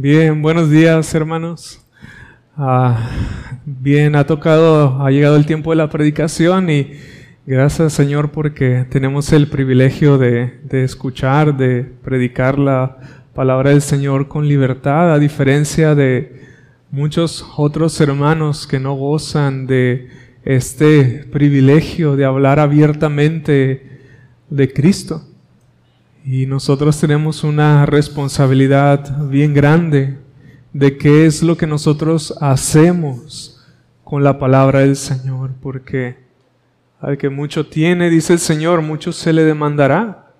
Bien, buenos días hermanos. Ah, bien, ha tocado, ha llegado el tiempo de la predicación y gracias Señor porque tenemos el privilegio de, de escuchar, de predicar la palabra del Señor con libertad, a diferencia de muchos otros hermanos que no gozan de este privilegio de hablar abiertamente de Cristo. Y nosotros tenemos una responsabilidad bien grande de qué es lo que nosotros hacemos con la palabra del Señor, porque al que mucho tiene, dice el Señor, mucho se le demandará.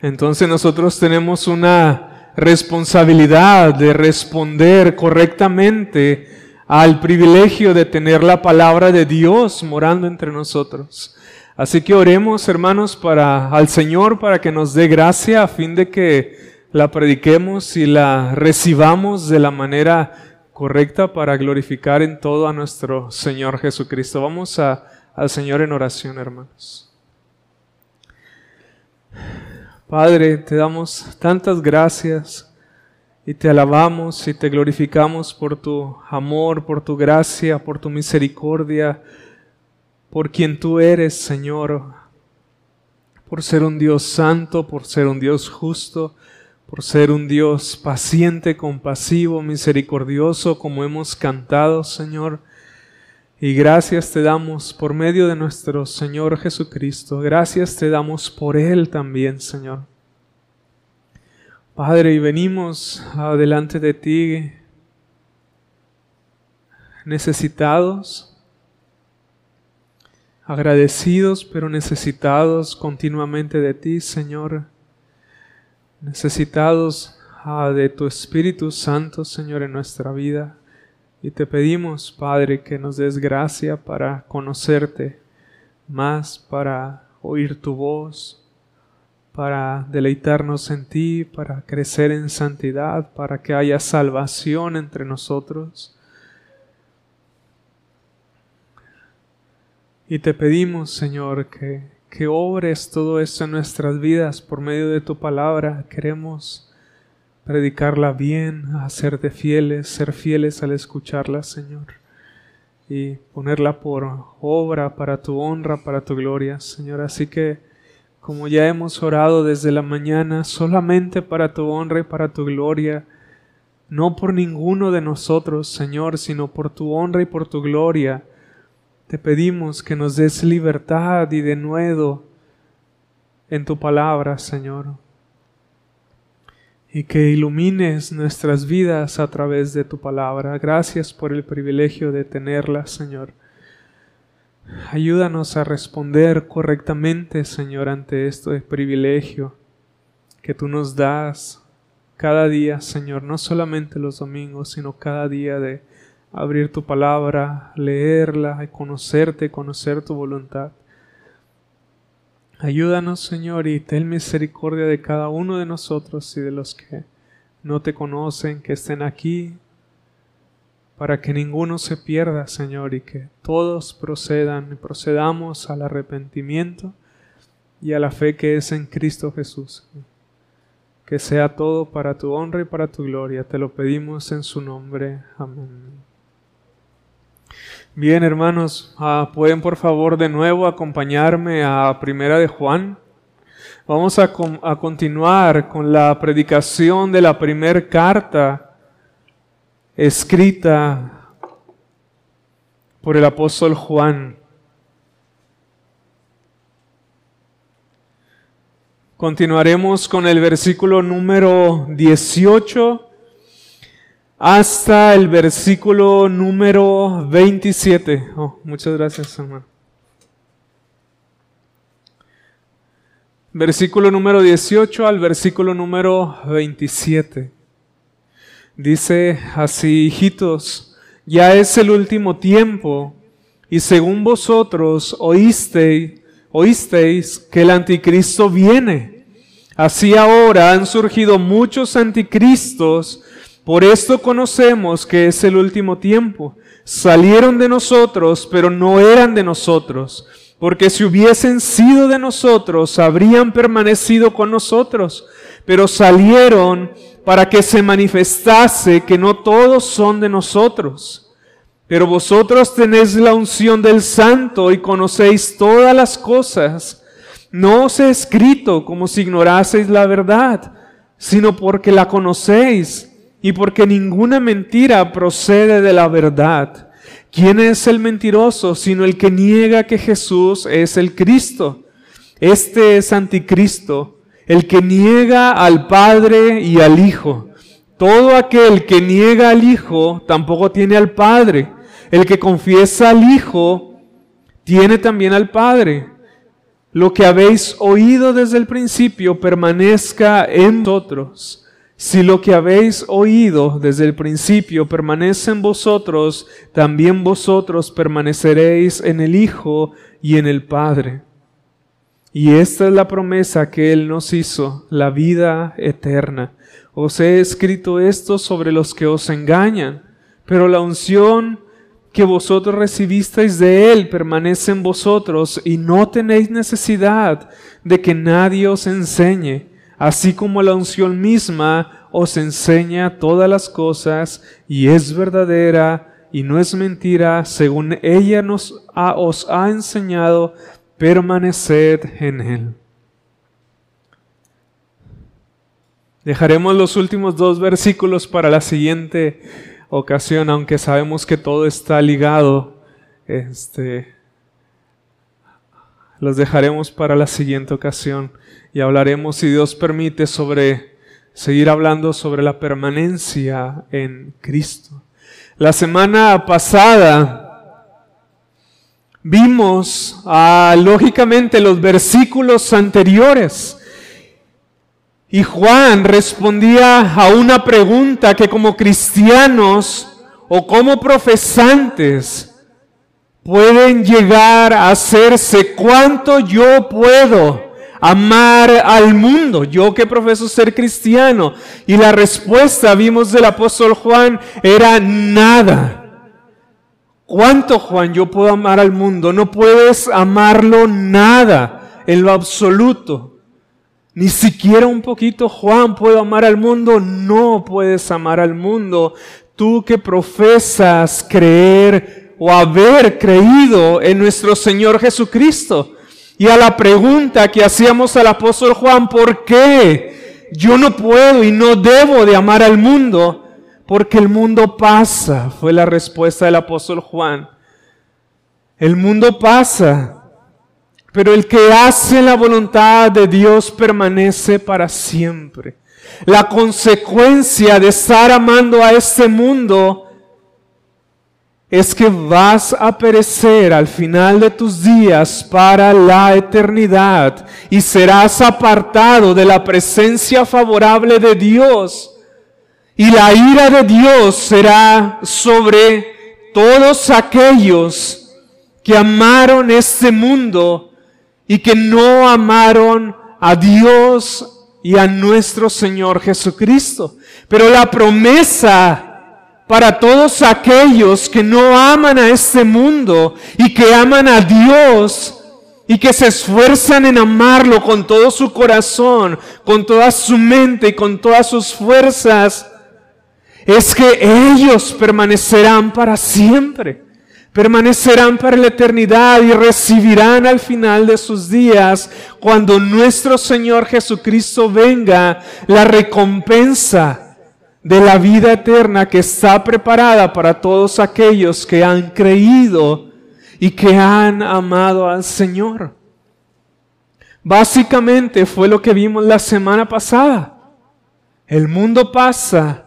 Entonces nosotros tenemos una responsabilidad de responder correctamente al privilegio de tener la palabra de Dios morando entre nosotros. Así que oremos, hermanos, para al Señor para que nos dé gracia a fin de que la prediquemos y la recibamos de la manera correcta para glorificar en todo a nuestro Señor Jesucristo. Vamos al Señor en oración, hermanos. Padre, te damos tantas gracias y te alabamos y te glorificamos por tu amor, por tu gracia, por tu misericordia por quien tú eres, Señor, por ser un Dios santo, por ser un Dios justo, por ser un Dios paciente, compasivo, misericordioso, como hemos cantado, Señor. Y gracias te damos por medio de nuestro Señor Jesucristo. Gracias te damos por Él también, Señor. Padre, y venimos adelante de ti necesitados, agradecidos pero necesitados continuamente de ti, Señor, necesitados ah, de tu Espíritu Santo, Señor, en nuestra vida. Y te pedimos, Padre, que nos des gracia para conocerte más, para oír tu voz, para deleitarnos en ti, para crecer en santidad, para que haya salvación entre nosotros. Y te pedimos, Señor, que, que obres todo esto en nuestras vidas por medio de tu palabra. Queremos predicarla bien, hacerte fieles, ser fieles al escucharla, Señor. Y ponerla por obra para tu honra, para tu gloria, Señor. Así que, como ya hemos orado desde la mañana, solamente para tu honra y para tu gloria, no por ninguno de nosotros, Señor, sino por tu honra y por tu gloria, te pedimos que nos des libertad y denuedo en tu palabra, Señor, y que ilumines nuestras vidas a través de tu palabra. Gracias por el privilegio de tenerla, Señor. Ayúdanos a responder correctamente, Señor, ante este privilegio que tú nos das cada día, Señor, no solamente los domingos, sino cada día de abrir tu palabra, leerla, conocerte, conocer tu voluntad. Ayúdanos, Señor, y ten misericordia de cada uno de nosotros y de los que no te conocen, que estén aquí, para que ninguno se pierda, Señor, y que todos procedan y procedamos al arrepentimiento y a la fe que es en Cristo Jesús. Que sea todo para tu honra y para tu gloria. Te lo pedimos en su nombre. Amén. Bien, hermanos, ah, pueden por favor de nuevo acompañarme a Primera de Juan. Vamos a, a continuar con la predicación de la primera carta escrita por el apóstol Juan. Continuaremos con el versículo número 18 hasta el versículo número 27. Oh, muchas gracias, hermano. Versículo número 18 al versículo número 27. Dice así, hijitos, ya es el último tiempo, y según vosotros oísteis, oísteis que el anticristo viene. Así ahora han surgido muchos anticristos, por esto conocemos que es el último tiempo. Salieron de nosotros, pero no eran de nosotros, porque si hubiesen sido de nosotros, habrían permanecido con nosotros, pero salieron para que se manifestase que no todos son de nosotros. Pero vosotros tenéis la unción del Santo y conocéis todas las cosas. No os he escrito como si ignoraseis la verdad, sino porque la conocéis y porque ninguna mentira procede de la verdad. ¿Quién es el mentiroso sino el que niega que Jesús es el Cristo? Este es anticristo, el que niega al Padre y al Hijo. Todo aquel que niega al Hijo tampoco tiene al Padre. El que confiesa al Hijo tiene también al Padre. Lo que habéis oído desde el principio permanezca en vosotros. Si lo que habéis oído desde el principio permanece en vosotros, también vosotros permaneceréis en el Hijo y en el Padre. Y esta es la promesa que Él nos hizo, la vida eterna. Os he escrito esto sobre los que os engañan, pero la unción que vosotros recibisteis de Él permanece en vosotros y no tenéis necesidad de que nadie os enseñe así como la unción misma os enseña todas las cosas y es verdadera y no es mentira, según ella nos os ha enseñado, permaneced en él. Dejaremos los últimos dos versículos para la siguiente ocasión, aunque sabemos que todo está ligado. Este, los dejaremos para la siguiente ocasión y hablaremos, si Dios permite, sobre seguir hablando sobre la permanencia en Cristo. La semana pasada vimos ah, lógicamente los versículos anteriores y Juan respondía a una pregunta que como cristianos o como profesantes pueden llegar a hacerse, ¿cuánto yo puedo? amar al mundo, yo que profeso ser cristiano. Y la respuesta, vimos del apóstol Juan, era nada. ¿Cuánto, Juan, yo puedo amar al mundo? No puedes amarlo nada, en lo absoluto. Ni siquiera un poquito, Juan, puedo amar al mundo. No puedes amar al mundo. Tú que profesas creer o haber creído en nuestro Señor Jesucristo. Y a la pregunta que hacíamos al apóstol Juan, ¿por qué yo no puedo y no debo de amar al mundo? Porque el mundo pasa, fue la respuesta del apóstol Juan. El mundo pasa, pero el que hace la voluntad de Dios permanece para siempre. La consecuencia de estar amando a este mundo es que vas a perecer al final de tus días para la eternidad y serás apartado de la presencia favorable de Dios. Y la ira de Dios será sobre todos aquellos que amaron este mundo y que no amaron a Dios y a nuestro Señor Jesucristo. Pero la promesa para todos aquellos que no aman a este mundo y que aman a Dios y que se esfuerzan en amarlo con todo su corazón, con toda su mente y con todas sus fuerzas, es que ellos permanecerán para siempre, permanecerán para la eternidad y recibirán al final de sus días, cuando nuestro Señor Jesucristo venga, la recompensa de la vida eterna que está preparada para todos aquellos que han creído y que han amado al Señor. Básicamente fue lo que vimos la semana pasada. El mundo pasa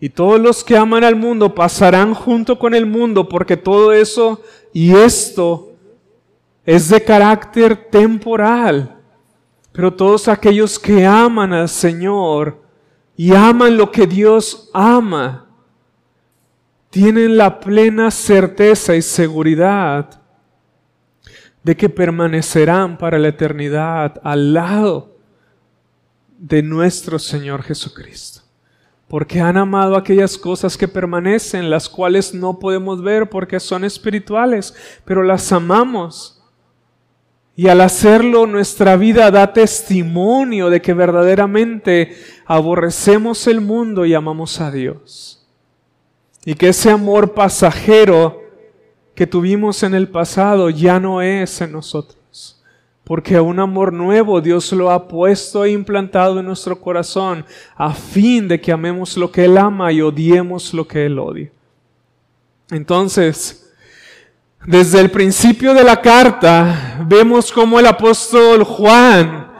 y todos los que aman al mundo pasarán junto con el mundo porque todo eso y esto es de carácter temporal. Pero todos aquellos que aman al Señor y aman lo que Dios ama, tienen la plena certeza y seguridad de que permanecerán para la eternidad al lado de nuestro Señor Jesucristo. Porque han amado aquellas cosas que permanecen, las cuales no podemos ver porque son espirituales, pero las amamos Y al hacerlo, nuestra vida da testimonio de que verdaderamente aborrecemos el mundo y amamos a Dios. Y que ese amor pasajero que tuvimos en el pasado ya no es en nosotros. Porque un amor nuevo Dios lo ha puesto e implantado en nuestro corazón a fin de que amemos lo que Él ama y odiemos lo que Él odia. Entonces, desde el principio de la carta vemos cómo el apóstol Juan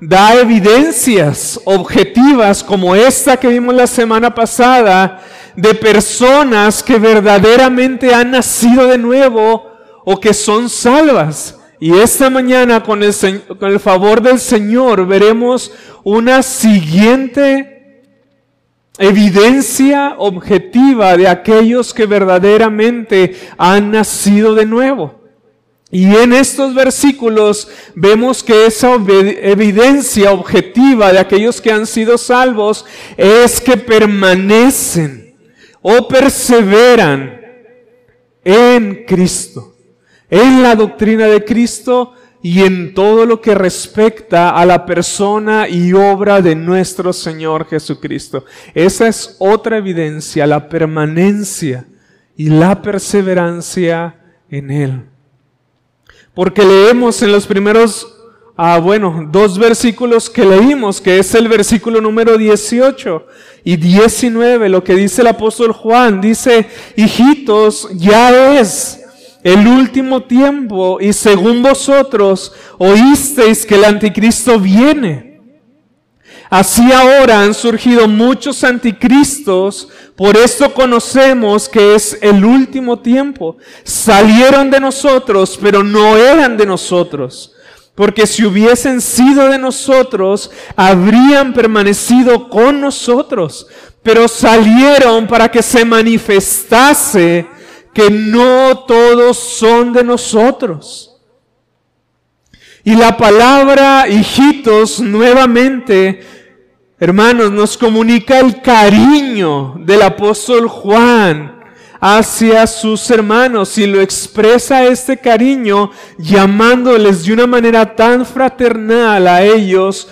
da evidencias objetivas como esta que vimos la semana pasada de personas que verdaderamente han nacido de nuevo o que son salvas. Y esta mañana con el, con el favor del Señor veremos una siguiente evidencia objetiva de aquellos que verdaderamente han nacido de nuevo. Y en estos versículos vemos que esa evidencia objetiva de aquellos que han sido salvos es que permanecen o perseveran en Cristo, en la doctrina de Cristo y en todo lo que respecta a la persona y obra de nuestro Señor Jesucristo. Esa es otra evidencia, la permanencia y la perseverancia en Él. Porque leemos en los primeros, ah, bueno, dos versículos que leímos, que es el versículo número 18 y 19, lo que dice el apóstol Juan, dice, hijitos, ya es el último tiempo y según vosotros oísteis que el anticristo viene. Así ahora han surgido muchos anticristos, por esto conocemos que es el último tiempo. Salieron de nosotros, pero no eran de nosotros. Porque si hubiesen sido de nosotros, habrían permanecido con nosotros. Pero salieron para que se manifestase que no todos son de nosotros. Y la palabra hijitos nuevamente, hermanos, nos comunica el cariño del apóstol Juan hacia sus hermanos y lo expresa este cariño llamándoles de una manera tan fraternal a ellos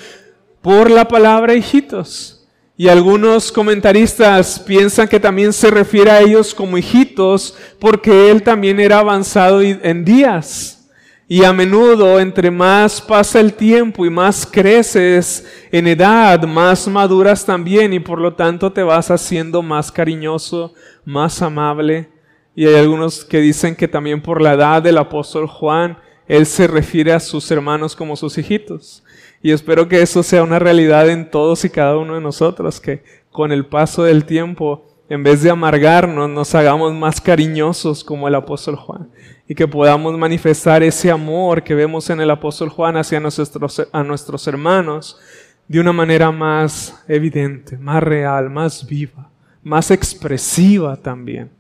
por la palabra hijitos. Y algunos comentaristas piensan que también se refiere a ellos como hijitos porque él también era avanzado en días. Y a menudo, entre más pasa el tiempo y más creces en edad, más maduras también y por lo tanto te vas haciendo más cariñoso, más amable. Y hay algunos que dicen que también por la edad del apóstol Juan, él se refiere a sus hermanos como sus hijitos. Y espero que eso sea una realidad en todos y cada uno de nosotros, que con el paso del tiempo, en vez de amargarnos, nos hagamos más cariñosos como el apóstol Juan y que podamos manifestar ese amor que vemos en el apóstol Juan hacia nuestros, a nuestros hermanos de una manera más evidente, más real, más viva, más expresiva también.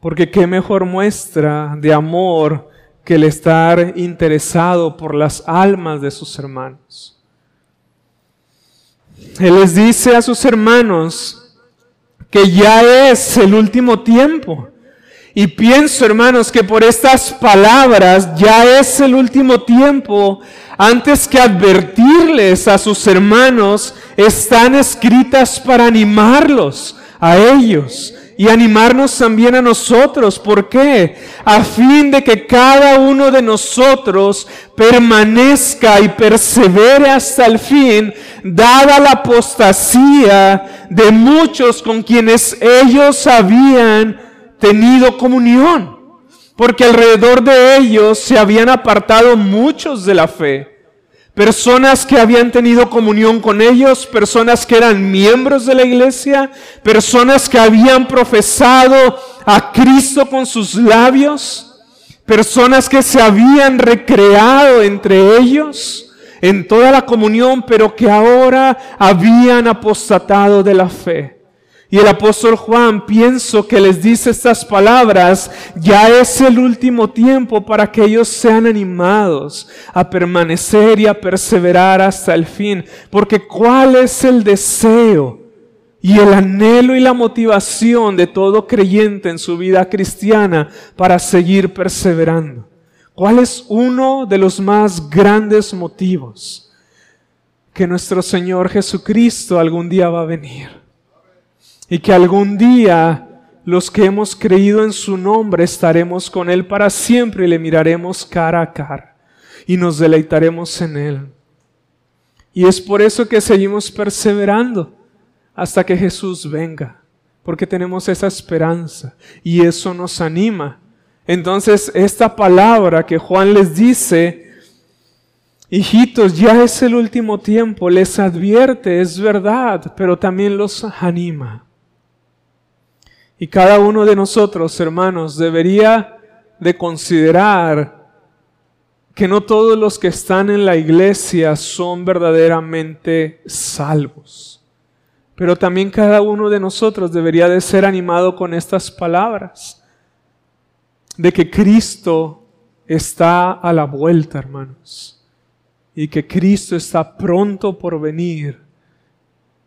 Porque qué mejor muestra de amor que el estar interesado por las almas de sus hermanos. Él les dice a sus hermanos que ya es el último tiempo. Y pienso, hermanos, que por estas palabras ya es el último tiempo. Antes que advertirles a sus hermanos, están escritas para animarlos a ellos y animarnos también a nosotros. ¿Por qué? A fin de que cada uno de nosotros permanezca y persevere hasta el fin, dada la apostasía de muchos con quienes ellos habían tenido comunión. Porque alrededor de ellos se habían apartado muchos de la fe personas que habían tenido comunión con ellos, personas que eran miembros de la iglesia, personas que habían profesado a Cristo con sus labios, personas que se habían recreado entre ellos en toda la comunión, pero que ahora habían apostatado de la fe. Y el apóstol Juan pienso que les dice estas palabras, ya es el último tiempo para que ellos sean animados a permanecer y a perseverar hasta el fin. Porque ¿cuál es el deseo y el anhelo y la motivación de todo creyente en su vida cristiana para seguir perseverando? ¿Cuál es uno de los más grandes motivos? Que nuestro Señor Jesucristo algún día va a venir. Y que algún día los que hemos creído en su nombre estaremos con Él para siempre y le miraremos cara a cara y nos deleitaremos en Él. Y es por eso que seguimos perseverando hasta que Jesús venga, porque tenemos esa esperanza y eso nos anima. Entonces, esta palabra que Juan les dice, hijitos, ya es el último tiempo, les advierte, es verdad, pero también los anima. Y cada uno de nosotros, hermanos, debería de considerar que no todos los que están en la iglesia son verdaderamente salvos. Pero también cada uno de nosotros debería de ser animado con estas palabras, de que Cristo está a la vuelta, hermanos, y que Cristo está pronto por venir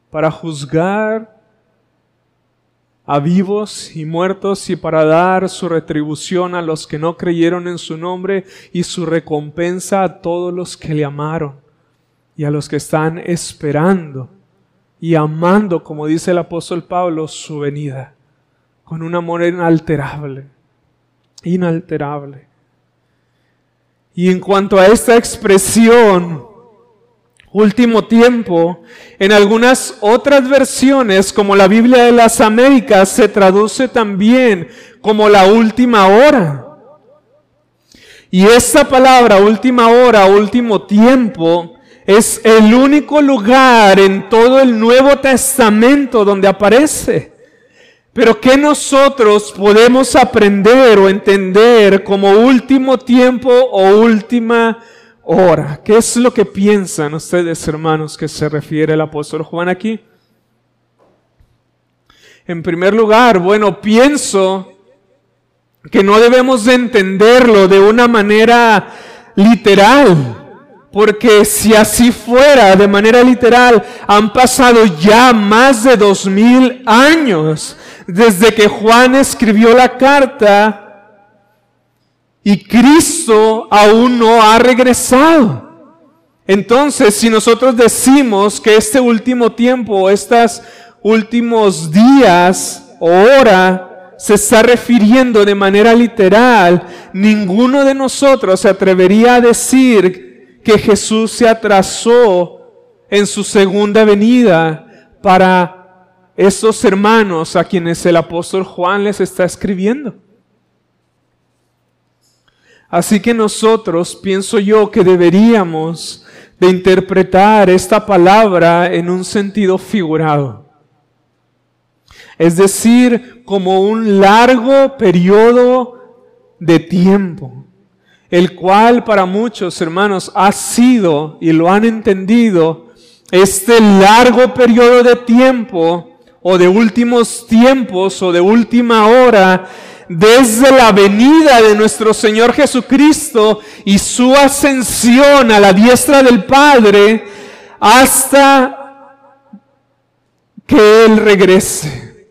para juzgar a vivos y muertos y para dar su retribución a los que no creyeron en su nombre y su recompensa a todos los que le amaron y a los que están esperando y amando, como dice el apóstol Pablo, su venida, con un amor inalterable, inalterable. Y en cuanto a esta expresión, último tiempo. En algunas otras versiones, como la Biblia de las Américas, se traduce también como la última hora. Y esta palabra, última hora, último tiempo, es el único lugar en todo el Nuevo Testamento donde aparece. Pero ¿qué nosotros podemos aprender o entender como último tiempo o última Ahora, ¿Qué es lo que piensan ustedes, hermanos, que se refiere el apóstol Juan aquí? En primer lugar, bueno, pienso que no debemos de entenderlo de una manera literal. Porque si así fuera, de manera literal, han pasado ya más de dos mil años desde que Juan escribió la carta y Cristo aún no ha regresado. Entonces, si nosotros decimos que este último tiempo, estos últimos días o hora, se está refiriendo de manera literal, ninguno de nosotros se atrevería a decir que Jesús se atrasó en su segunda venida para estos hermanos a quienes el apóstol Juan les está escribiendo. Así que nosotros, pienso yo, que deberíamos de interpretar esta palabra en un sentido figurado. Es decir, como un largo periodo de tiempo, el cual para muchos hermanos ha sido, y lo han entendido, este largo periodo de tiempo, o de últimos tiempos, o de última hora, desde la venida de nuestro Señor Jesucristo y su ascensión a la diestra del Padre hasta que Él regrese.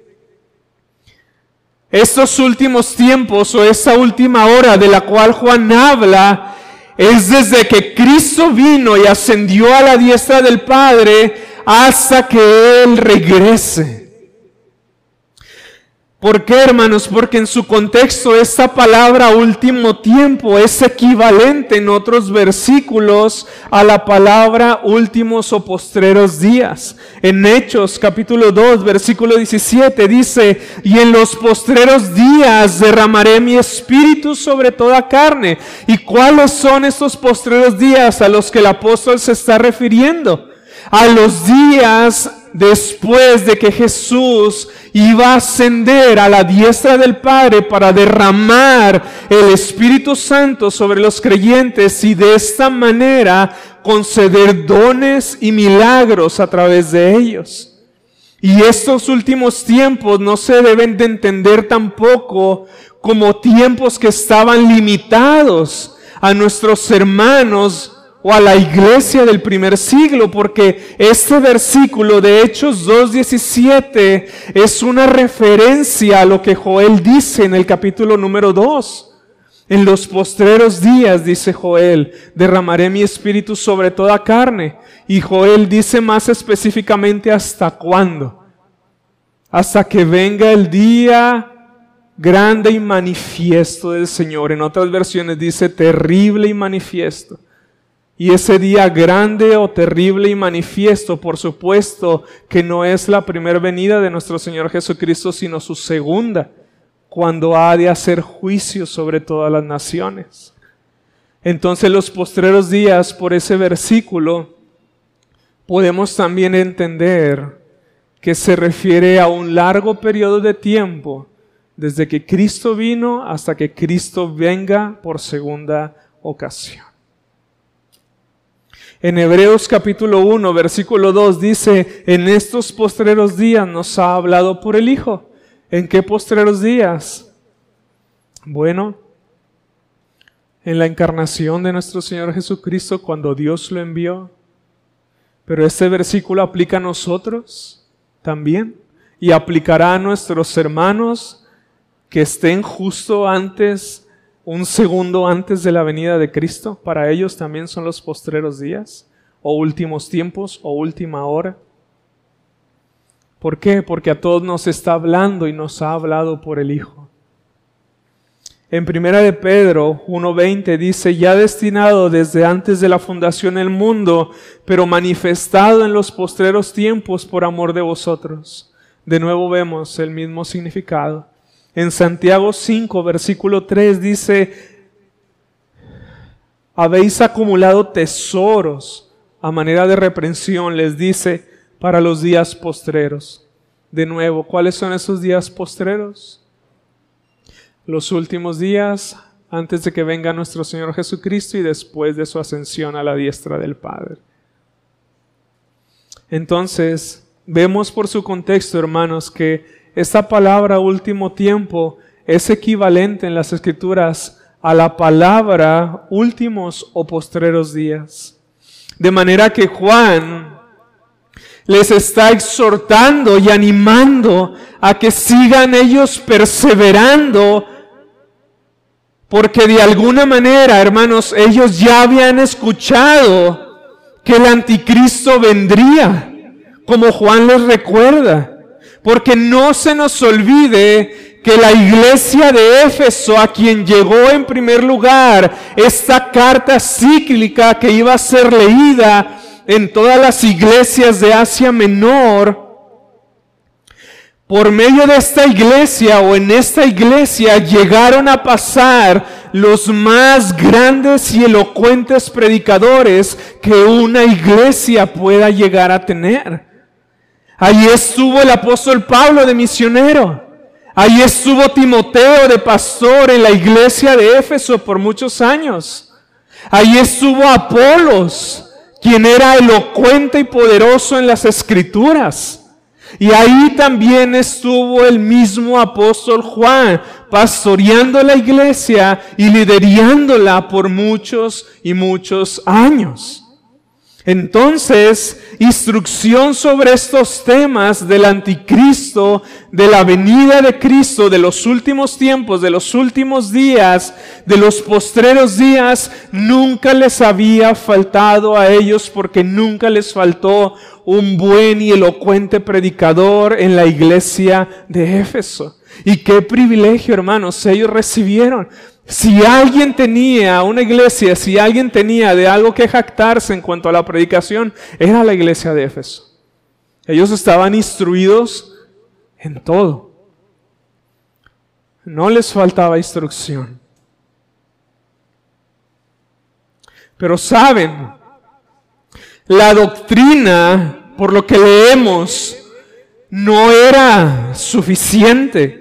Estos últimos tiempos o esa última hora de la cual Juan habla es desde que Cristo vino y ascendió a la diestra del Padre hasta que Él regrese. ¿Por qué, hermanos? Porque en su contexto esta palabra último tiempo es equivalente en otros versículos a la palabra últimos o postreros días. En Hechos capítulo 2 versículo 17 dice, y en los postreros días derramaré mi espíritu sobre toda carne. ¿Y cuáles son estos postreros días a los que el apóstol se está refiriendo? A los días después de que Jesús iba a ascender a la diestra del Padre para derramar el Espíritu Santo sobre los creyentes y de esta manera conceder dones y milagros a través de ellos. Y estos últimos tiempos no se deben de entender tampoco como tiempos que estaban limitados a nuestros hermanos o a la iglesia del primer siglo, porque este versículo de Hechos 2.17 es una referencia a lo que Joel dice en el capítulo número 2. En los postreros días, dice Joel, derramaré mi espíritu sobre toda carne. Y Joel dice más específicamente hasta cuándo. Hasta que venga el día grande y manifiesto del Señor. En otras versiones dice terrible y manifiesto. Y ese día grande o terrible y manifiesto, por supuesto, que no es la primera venida de nuestro Señor Jesucristo, sino su segunda cuando ha de hacer juicio sobre todas las naciones. Entonces los postreros días, por ese versículo, podemos también entender que se refiere a un largo periodo de tiempo, desde que Cristo vino hasta que Cristo venga por segunda ocasión. En Hebreos capítulo 1, versículo 2 dice, en estos postreros días nos ha hablado por el Hijo ¿En qué postreros días? Bueno, en la encarnación de nuestro Señor Jesucristo cuando Dios lo envió. Pero este versículo aplica a nosotros también y aplicará a nuestros hermanos que estén justo antes, un segundo antes de la venida de Cristo. Para ellos también son los postreros días o últimos tiempos o última hora. ¿Por qué? Porque a todos nos está hablando y nos ha hablado por el Hijo. En primera de Pedro 1.20 dice, ya destinado desde antes de la fundación del mundo, pero manifestado en los postreros tiempos por amor de vosotros. De nuevo vemos el mismo significado. En Santiago 5, versículo 3 dice, habéis acumulado tesoros a manera de reprensión, les dice, para los días postreros. De nuevo, ¿cuáles son esos días postreros? Los últimos días antes de que venga nuestro Señor Jesucristo y después de su ascensión a la diestra del Padre. Entonces, vemos por su contexto, hermanos, que esta palabra último tiempo es equivalente en las escrituras a la palabra últimos o postreros días. De manera que Juan les está exhortando y animando a que sigan ellos perseverando, porque de alguna manera, hermanos, ellos ya habían escuchado que el anticristo vendría, como Juan les recuerda, porque no se nos olvide que la iglesia de Éfeso, a quien llegó en primer lugar esta carta cíclica que iba a ser leída, en todas las iglesias de Asia Menor, por medio de esta iglesia o en esta iglesia llegaron a pasar los más grandes y elocuentes predicadores que una iglesia pueda llegar a tener. Allí estuvo el apóstol Pablo de misionero. Allí estuvo Timoteo de pastor en la iglesia de Éfeso por muchos años. Allí estuvo Apolos quien era elocuente y poderoso en las escrituras. Y ahí también estuvo el mismo apóstol Juan, pastoreando la iglesia y liderándola por muchos y muchos años. Entonces, instrucción sobre estos temas del anticristo, de la venida de Cristo, de los últimos tiempos, de los últimos días, de los postreros días, nunca les había faltado a ellos porque nunca les faltó un buen y elocuente predicador en la iglesia de Éfeso. Y qué privilegio, hermanos, ellos recibieron. Si alguien tenía una iglesia, si alguien tenía de algo que jactarse en cuanto a la predicación, era la iglesia de Éfeso. Ellos estaban instruidos en todo. No les faltaba instrucción. Pero saben, la doctrina, por lo que leemos, no era suficiente.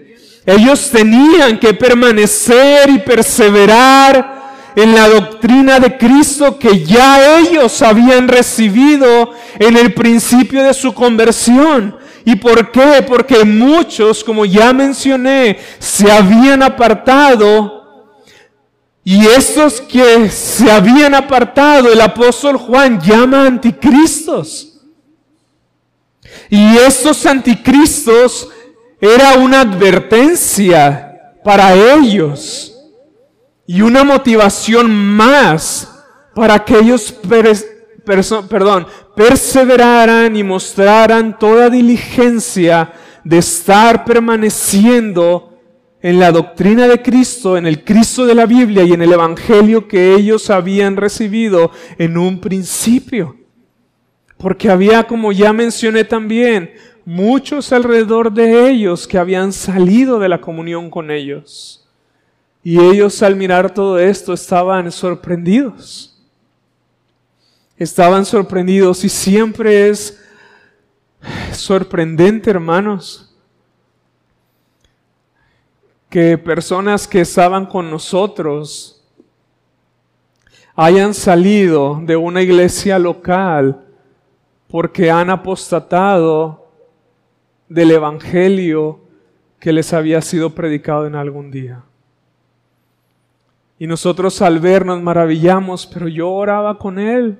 Ellos tenían que permanecer y perseverar en la doctrina de Cristo que ya ellos habían recibido en el principio de su conversión. ¿Y por qué? Porque muchos, como ya mencioné, se habían apartado y estos que se habían apartado, el apóstol Juan llama anticristos. Y estos anticristos era una advertencia para ellos. y una motivación más para que ellos perdón, perseveraran y mostraran toda diligencia de estar permaneciendo en la doctrina de Cristo, en el Cristo de la Biblia y en el Evangelio que ellos habían recibido en un principio. Porque había, como ya mencioné también, muchos alrededor de ellos que habían salido de la comunión con ellos. Y ellos al mirar todo esto estaban sorprendidos. Estaban sorprendidos y siempre es sorprendente, hermanos, que personas que estaban con nosotros hayan salido de una iglesia local porque han apostatado del Evangelio que les había sido predicado en algún día. Y nosotros al ver nos maravillamos, pero yo oraba con él.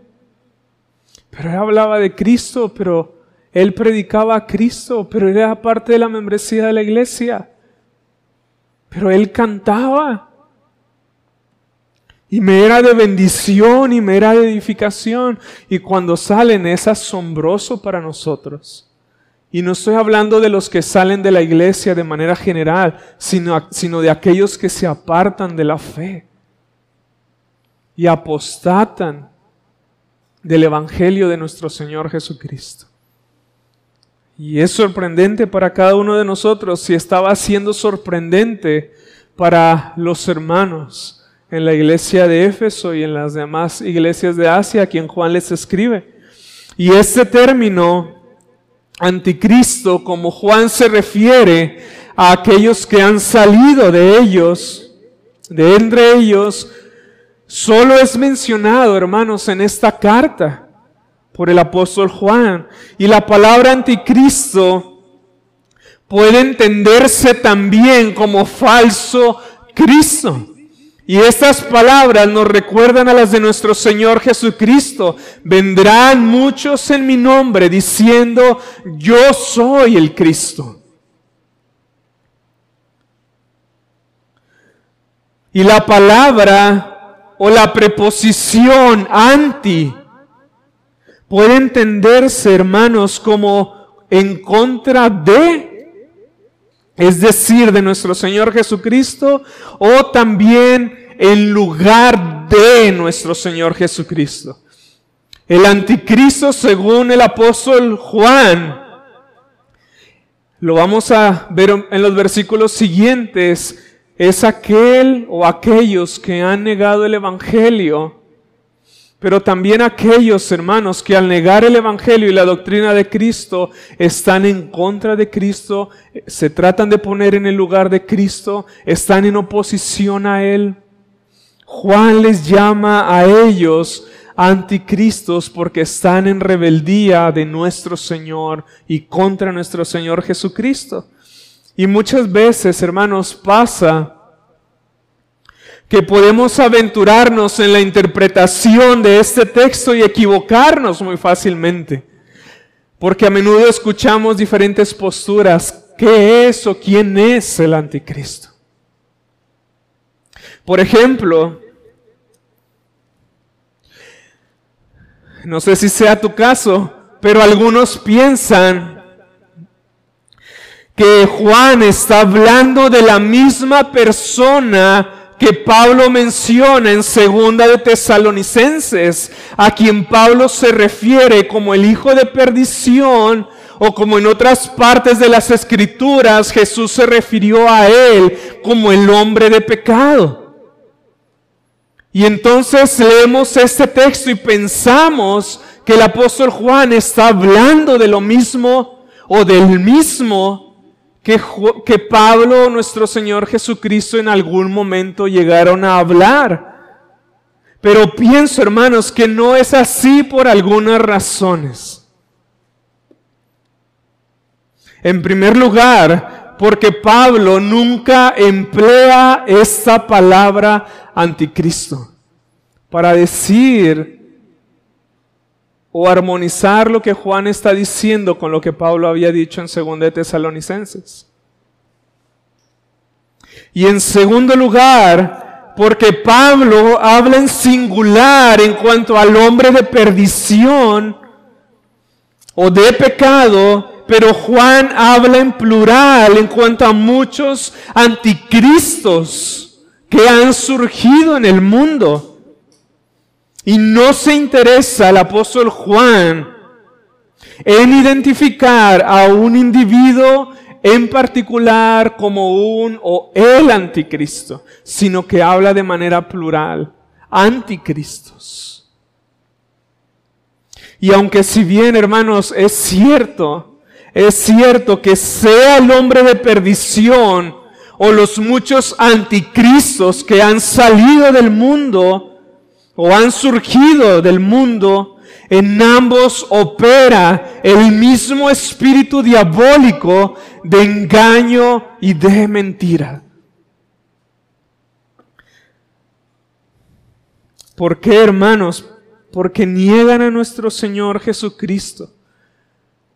Pero él hablaba de Cristo, pero él predicaba a Cristo, pero era parte de la membresía de la iglesia. Pero él cantaba. Y me era de bendición y me era de edificación. Y cuando salen es asombroso para nosotros. Y no estoy hablando de los que salen de la iglesia de manera general, sino, sino de aquellos que se apartan de la fe y apostatan del Evangelio de nuestro Señor Jesucristo. Y es sorprendente para cada uno de nosotros si estaba siendo sorprendente para los hermanos en la iglesia de Éfeso y en las demás iglesias de Asia, a quien Juan les escribe. Y este término, anticristo, como Juan se refiere a aquellos que han salido de ellos, de entre ellos, solo es mencionado, hermanos, en esta carta por el apóstol Juan. Y la palabra anticristo puede entenderse también como falso Cristo. Y estas palabras nos recuerdan a las de nuestro Señor Jesucristo. Vendrán muchos en mi nombre diciendo, yo soy el Cristo. Y la palabra o la preposición anti puede entenderse, hermanos, como en contra de es decir, de nuestro Señor Jesucristo, o también en lugar de nuestro Señor Jesucristo. El anticristo, según el apóstol Juan, lo vamos a ver en los versículos siguientes, es aquel o aquellos que han negado el Evangelio pero también aquellos hermanos que al negar el Evangelio y la doctrina de Cristo están en contra de Cristo, se tratan de poner en el lugar de Cristo, están en oposición a Él. Juan les llama a ellos anticristos porque están en rebeldía de nuestro Señor y contra nuestro Señor Jesucristo. Y muchas veces, hermanos, pasa que podemos aventurarnos en la interpretación de este texto y equivocarnos muy fácilmente. Porque a menudo escuchamos diferentes posturas. ¿Qué es o quién es el anticristo? Por ejemplo, no sé si sea tu caso, pero algunos piensan que Juan está hablando de la misma persona que Pablo menciona en segunda de Tesalonicenses, a quien Pablo se refiere como el hijo de perdición, o como en otras partes de las escrituras Jesús se refirió a él como el hombre de pecado. Y entonces leemos este texto y pensamos que el apóstol Juan está hablando de lo mismo o del mismo que, Pablo, nuestro Señor Jesucristo, en algún momento llegaron a hablar. Pero pienso, hermanos, que no es así por algunas razones. En primer lugar, porque Pablo nunca emplea esta palabra anticristo para decir o armonizar lo que Juan está diciendo con lo que Pablo había dicho en 2 de Tesalonicenses. Y en segundo lugar, porque Pablo habla en singular en cuanto al hombre de perdición o de pecado, pero Juan habla en plural en cuanto a muchos anticristos que han surgido en el mundo. Y no se interesa el apóstol Juan en identificar a un individuo en particular como un o el anticristo, sino que habla de manera plural, anticristos. Y aunque si bien, hermanos, es cierto, es cierto que sea el hombre de perdición o los muchos anticristos que han salido del mundo o han surgido del mundo, en ambos opera el mismo espíritu diabólico de engaño y de mentira. ¿Por qué, hermanos? Porque niegan a nuestro Señor Jesucristo.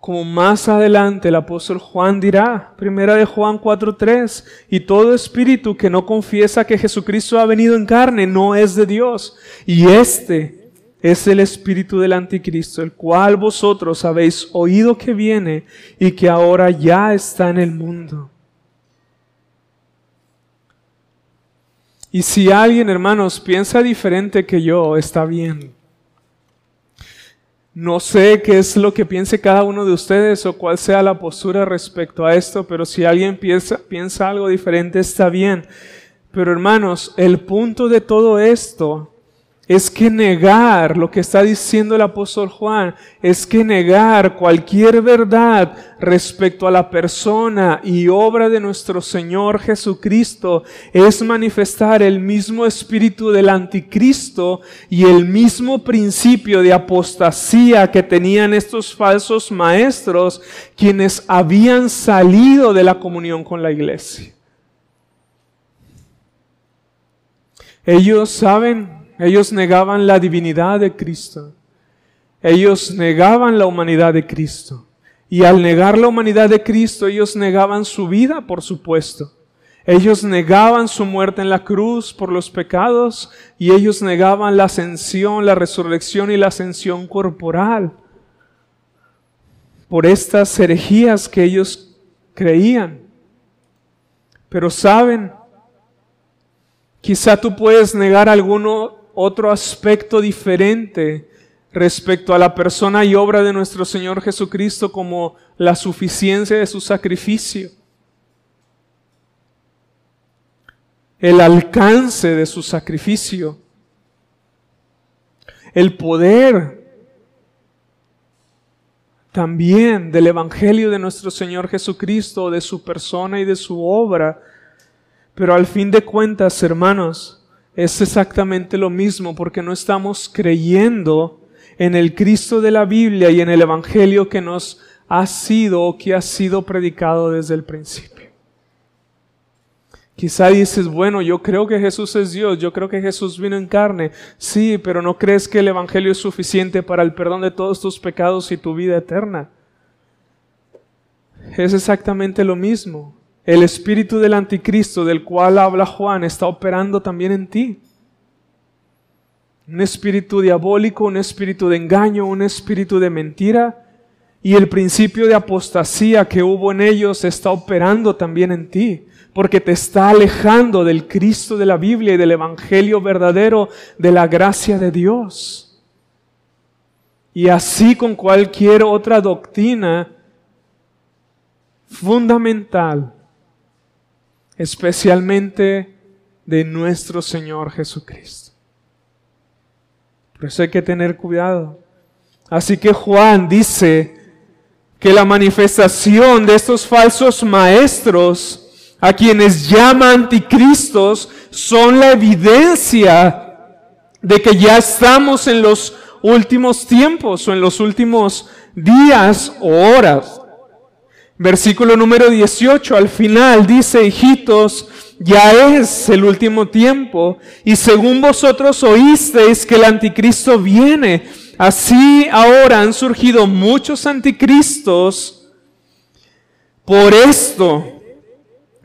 Como más adelante el apóstol Juan dirá, primera de Juan 4:3, y todo espíritu que no confiesa que Jesucristo ha venido en carne no es de Dios. Y este es el espíritu del anticristo, el cual vosotros habéis oído que viene y que ahora ya está en el mundo. Y si alguien, hermanos, piensa diferente que yo, está bien. No sé qué es lo que piense cada uno de ustedes o cuál sea la postura respecto a esto, pero si alguien piensa, piensa algo diferente, está bien. Pero hermanos, el punto de todo esto es que negar lo que está diciendo el apóstol Juan, es que negar cualquier verdad respecto a la persona y obra de nuestro Señor Jesucristo, es manifestar el mismo espíritu del anticristo y el mismo principio de apostasía que tenían estos falsos maestros quienes habían salido de la comunión con la iglesia. Ellos saben ellos negaban la divinidad de Cristo. Ellos negaban la humanidad de Cristo. Y al negar la humanidad de Cristo, ellos negaban su vida, por supuesto. Ellos negaban su muerte en la cruz por los pecados y ellos negaban la ascensión, la resurrección y la ascensión corporal por estas herejías que ellos creían. Pero saben, quizá tú puedes negar alguno otro aspecto diferente respecto a la persona y obra de nuestro Señor Jesucristo como la suficiencia de su sacrificio, el alcance de su sacrificio, el poder también del Evangelio de nuestro Señor Jesucristo, de su persona y de su obra. Pero al fin de cuentas, hermanos, es exactamente lo mismo porque no estamos creyendo en el Cristo de la Biblia y en el Evangelio que nos ha sido o que ha sido predicado desde el principio. Quizá dices, bueno, yo creo que Jesús es Dios, yo creo que Jesús vino en carne. Sí, pero no crees que el Evangelio es suficiente para el perdón de todos tus pecados y tu vida eterna. Es exactamente lo mismo. El espíritu del anticristo del cual habla Juan está operando también en ti. Un espíritu diabólico, un espíritu de engaño, un espíritu de mentira. Y el principio de apostasía que hubo en ellos está operando también en ti, porque te está alejando del Cristo de la Biblia y del Evangelio verdadero de la gracia de Dios. Y así con cualquier otra doctrina fundamental especialmente de nuestro Señor Jesucristo. Por eso hay que tener cuidado. Así que Juan dice que la manifestación de estos falsos maestros, a quienes llama anticristos, son la evidencia de que ya estamos en los últimos tiempos o en los últimos días o horas. Versículo número 18, al final dice, hijitos, ya es el último tiempo, y según vosotros oísteis que el anticristo viene, así ahora han surgido muchos anticristos. Por esto,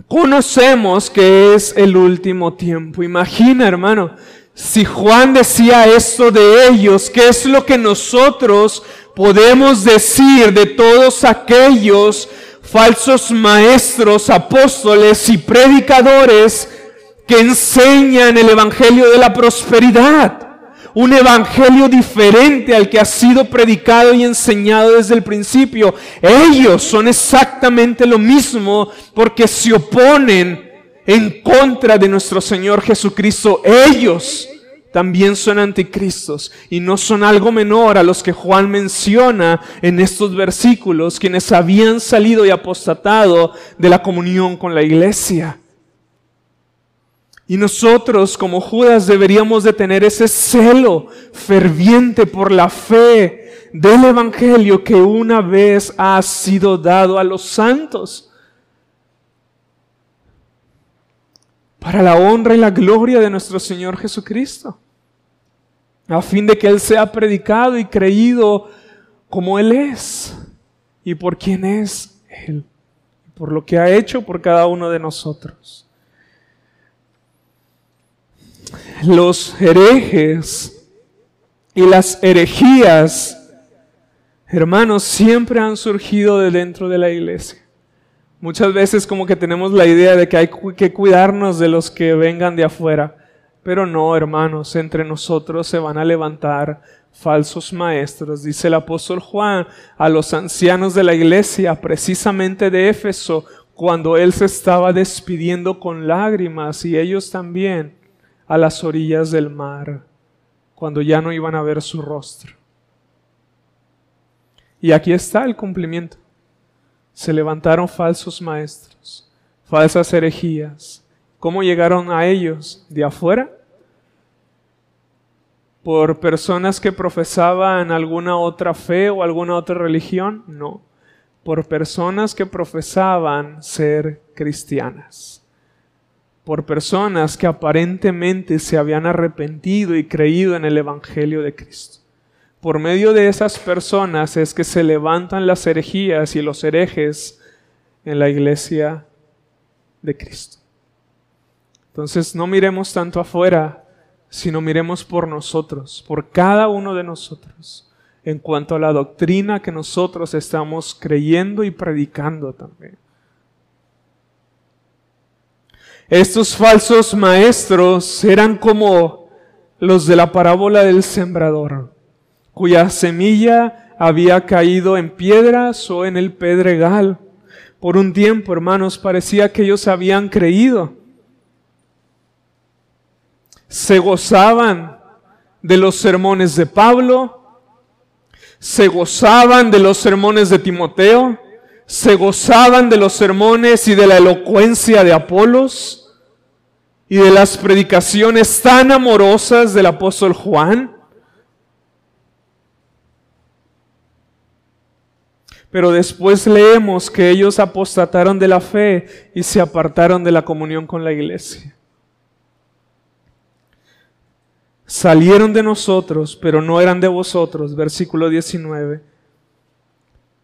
conocemos que es el último tiempo. Imagina, hermano, si Juan decía esto de ellos, ¿qué es lo que nosotros podemos decir de todos aquellos falsos maestros, apóstoles y predicadores que enseñan el Evangelio de la prosperidad? un evangelio diferente al que ha sido predicado y enseñado desde el principio. Ellos son exactamente lo mismo porque se oponen en contra de nuestro Señor Jesucristo. Ellos también son anticristos y no son algo menor a los que Juan menciona en estos versículos, quienes habían salido y apostatado de la comunión con la iglesia. Y nosotros como Judas deberíamos de tener ese celo ferviente por la fe del Evangelio que una vez ha sido dado a los santos. Para la honra y la gloria de nuestro Señor Jesucristo. A fin de que Él sea predicado y creído como Él es y por quien es Él. Por lo que ha hecho por cada uno de nosotros los herejes y las herejías, hermanos, siempre han surgido de dentro de la iglesia. Muchas veces como que tenemos la idea de que hay que cuidarnos de los que vengan de afuera. Pero no, hermanos, entre nosotros se van a levantar falsos maestros, dice el apóstol Juan a los ancianos de la iglesia, precisamente de Éfeso, cuando él se estaba despidiendo con lágrimas y ellos también a las orillas del mar, cuando ya no iban a ver su rostro. Y aquí está el cumplimiento. Se levantaron falsos maestros, falsas herejías. ¿Cómo llegaron a ellos? ¿De afuera? ¿Por personas que profesaban alguna otra fe o alguna otra religión? No. Por personas que profesaban ser cristianas por personas que aparentemente se habían arrepentido y creído en el Evangelio de Cristo. Por medio de esas personas es que se levantan las herejías y los herejes en la iglesia de Cristo. Entonces no miremos tanto afuera, sino miremos por nosotros, por cada uno de nosotros, en cuanto a la doctrina que nosotros estamos creyendo y predicando también. Estos falsos maestros eran como los de la parábola del sembrador, cuya semilla había caído en piedras o en el pedregal. Por un tiempo, hermanos, parecía que ellos habían creído. Se gozaban de los sermones de Pablo, se gozaban de los sermones de Timoteo, se gozaban de los sermones y de la elocuencia de Apolos y de las predicaciones tan amorosas del apóstol Juan. Pero después leemos que ellos apostataron de la fe y se apartaron de la comunión con la iglesia. Salieron de nosotros, pero no eran de vosotros, versículo 19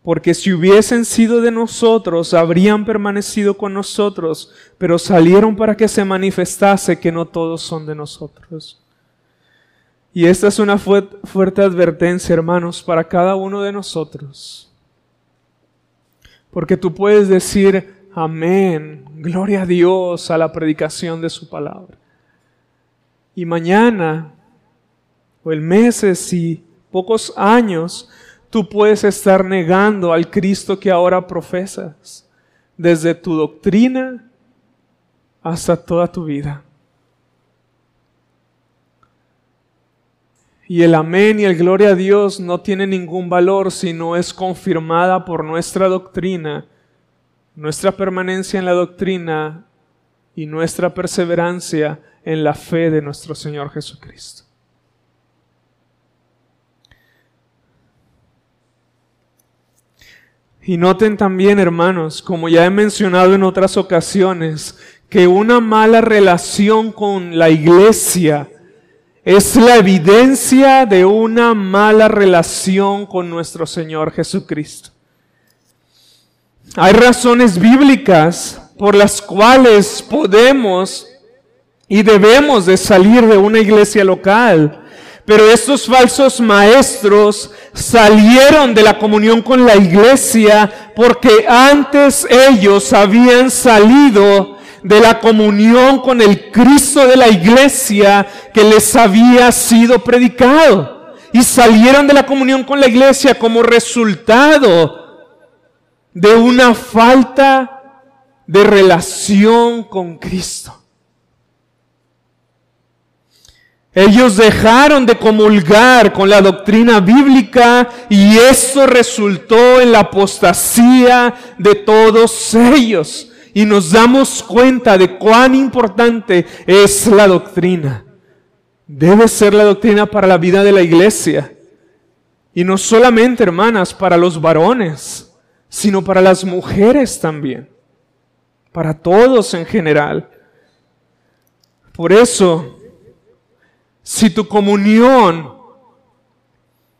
porque si hubiesen sido de nosotros, habrían permanecido con nosotros, pero salieron para que se manifestase que no todos son de nosotros. Y esta es una fuerte advertencia, hermanos, para cada uno de nosotros. Porque tú puedes decir, amén, gloria a Dios a la predicación de su palabra. Y mañana, o el meses y pocos años, Tú puedes estar negando al Cristo que ahora profesas, desde tu doctrina hasta toda tu vida. Y el amén y el gloria a Dios no tiene ningún valor si no es confirmada por nuestra doctrina, nuestra permanencia en la doctrina y nuestra perseverancia en la fe de nuestro Señor Jesucristo. Y noten también, hermanos, como ya he mencionado en otras ocasiones, que una mala relación con la iglesia es la evidencia de una mala relación con nuestro Señor Jesucristo. Hay razones bíblicas por las cuales podemos y debemos de salir de una iglesia local. Pero estos falsos maestros salieron de la comunión con la iglesia porque antes ellos habían salido de la comunión con el Cristo de la iglesia que les había sido predicado. Y salieron de la comunión con la iglesia como resultado de una falta de relación con Cristo. Ellos dejaron de comulgar con la doctrina bíblica y eso resultó en la apostasía de todos ellos. Y nos damos cuenta de cuán importante es la doctrina. Debe ser la doctrina para la vida de la iglesia. Y no solamente, hermanas, para los varones, sino para las mujeres también. Para todos en general. Por eso, si tu comunión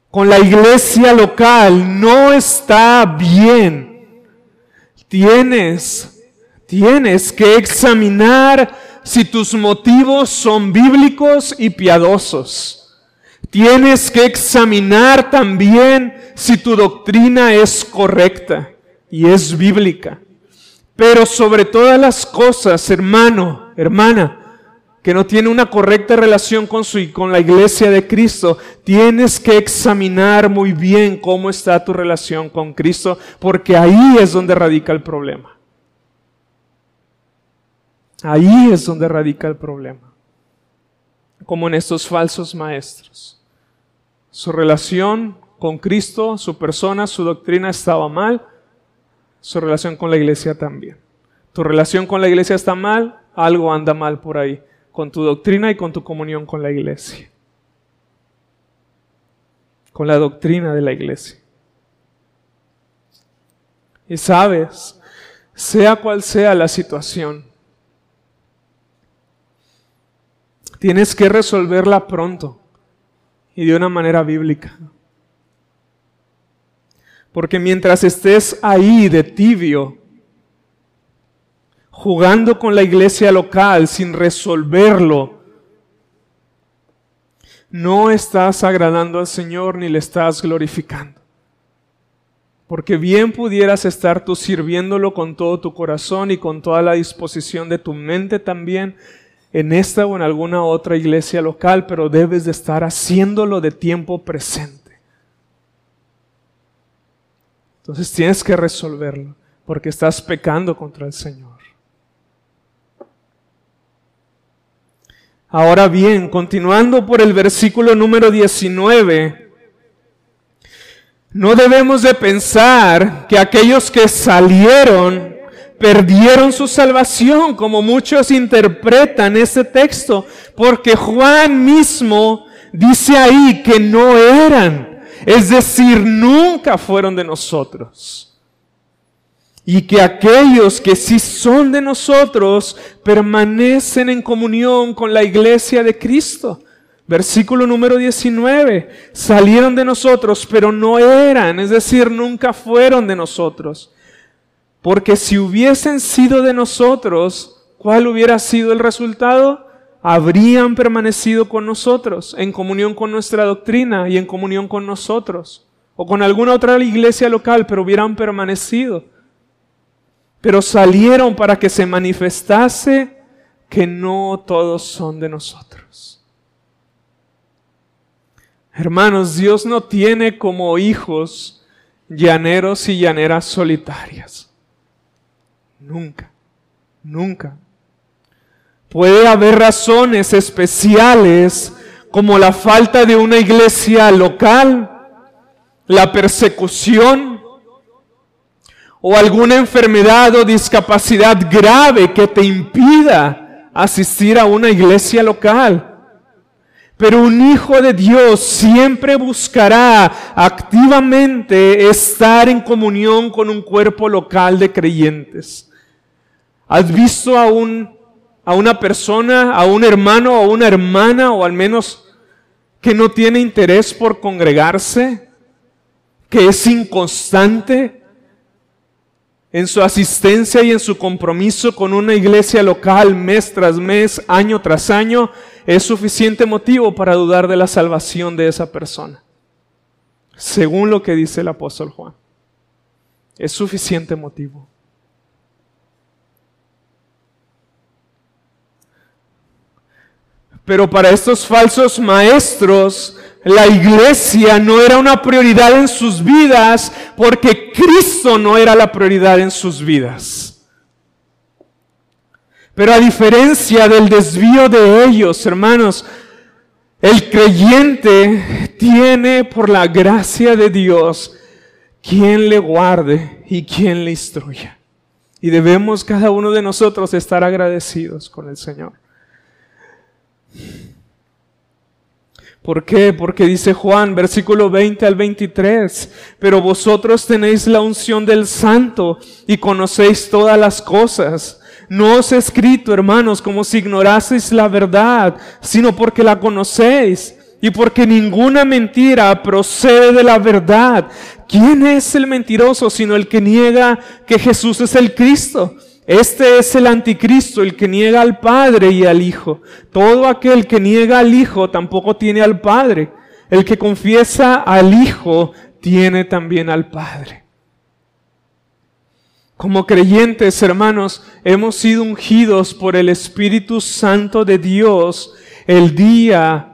con la iglesia local no está bien, tienes, tienes que examinar si tus motivos son bíblicos y piadosos. Tienes que examinar también si tu doctrina es correcta y es bíblica. Pero sobre todas las cosas, hermano, hermana, que no tiene una correcta relación con, su, con la iglesia de Cristo, tienes que examinar muy bien cómo está tu relación con Cristo, porque ahí es donde radica el problema. Ahí es donde radica el problema. Como en estos falsos maestros. Su relación con Cristo, su persona, su doctrina estaba mal, su relación con la iglesia también. Tu relación con la iglesia está mal, algo anda mal por ahí con tu doctrina y con tu comunión con la iglesia. Con la doctrina de la iglesia. Y sabes, sea cual sea la situación, tienes que resolverla pronto y de una manera bíblica. Porque mientras estés ahí de tibio, jugando con la iglesia local sin resolverlo, no estás agradando al Señor ni le estás glorificando. Porque bien pudieras estar tú sirviéndolo con todo tu corazón y con toda la disposición de tu mente también en esta o en alguna otra iglesia local, pero debes de estar haciéndolo de tiempo presente. Entonces tienes que resolverlo porque estás pecando contra el Señor. Ahora bien, continuando por el versículo número 19, no debemos de pensar que aquellos que salieron perdieron su salvación, como muchos interpretan este texto, porque Juan mismo dice ahí que no eran, es decir, nunca fueron de nosotros y que aquellos que sí son de nosotros permanecen en comunión con la iglesia de Cristo. Versículo número 19. Salieron de nosotros, pero no eran, es decir, nunca fueron de nosotros. Porque si hubiesen sido de nosotros, ¿cuál hubiera sido el resultado? Habrían permanecido con nosotros, en comunión con nuestra doctrina y en comunión con nosotros. O con alguna otra iglesia local, pero hubieran permanecido pero salieron para que se manifestase que no todos son de nosotros. Hermanos, Dios no tiene como hijos llaneros y llaneras solitarias. Nunca, nunca. Puede haber razones especiales como la falta de una iglesia local, la persecución, o alguna enfermedad o discapacidad grave que te impida asistir a una iglesia local. Pero un hijo de Dios siempre buscará activamente estar en comunión con un cuerpo local de creyentes. ¿Has visto a, un, a una persona, a un hermano o una hermana, o al menos que no tiene interés por congregarse? ¿Que es inconstante? en su asistencia y en su compromiso con una iglesia local mes tras mes, año tras año, es suficiente motivo para dudar de la salvación de esa persona. Según lo que dice el apóstol Juan. Es suficiente motivo. Pero para estos falsos maestros, la iglesia no era una prioridad en sus vidas porque Cristo no era la prioridad en sus vidas. Pero a diferencia del desvío de ellos, hermanos, el creyente tiene por la gracia de Dios quien le guarde y quien le instruya. Y debemos cada uno de nosotros estar agradecidos con el Señor. ¿Por qué? Porque dice Juan, versículo 20 al 23, pero vosotros tenéis la unción del santo y conocéis todas las cosas. No os he escrito, hermanos, como si ignoraseis la verdad, sino porque la conocéis y porque ninguna mentira procede de la verdad. ¿Quién es el mentiroso sino el que niega que Jesús es el Cristo? Este es el anticristo, el que niega al Padre y al Hijo. Todo aquel que niega al Hijo tampoco tiene al Padre. El que confiesa al Hijo tiene también al Padre. Como creyentes, hermanos, hemos sido ungidos por el Espíritu Santo de Dios el día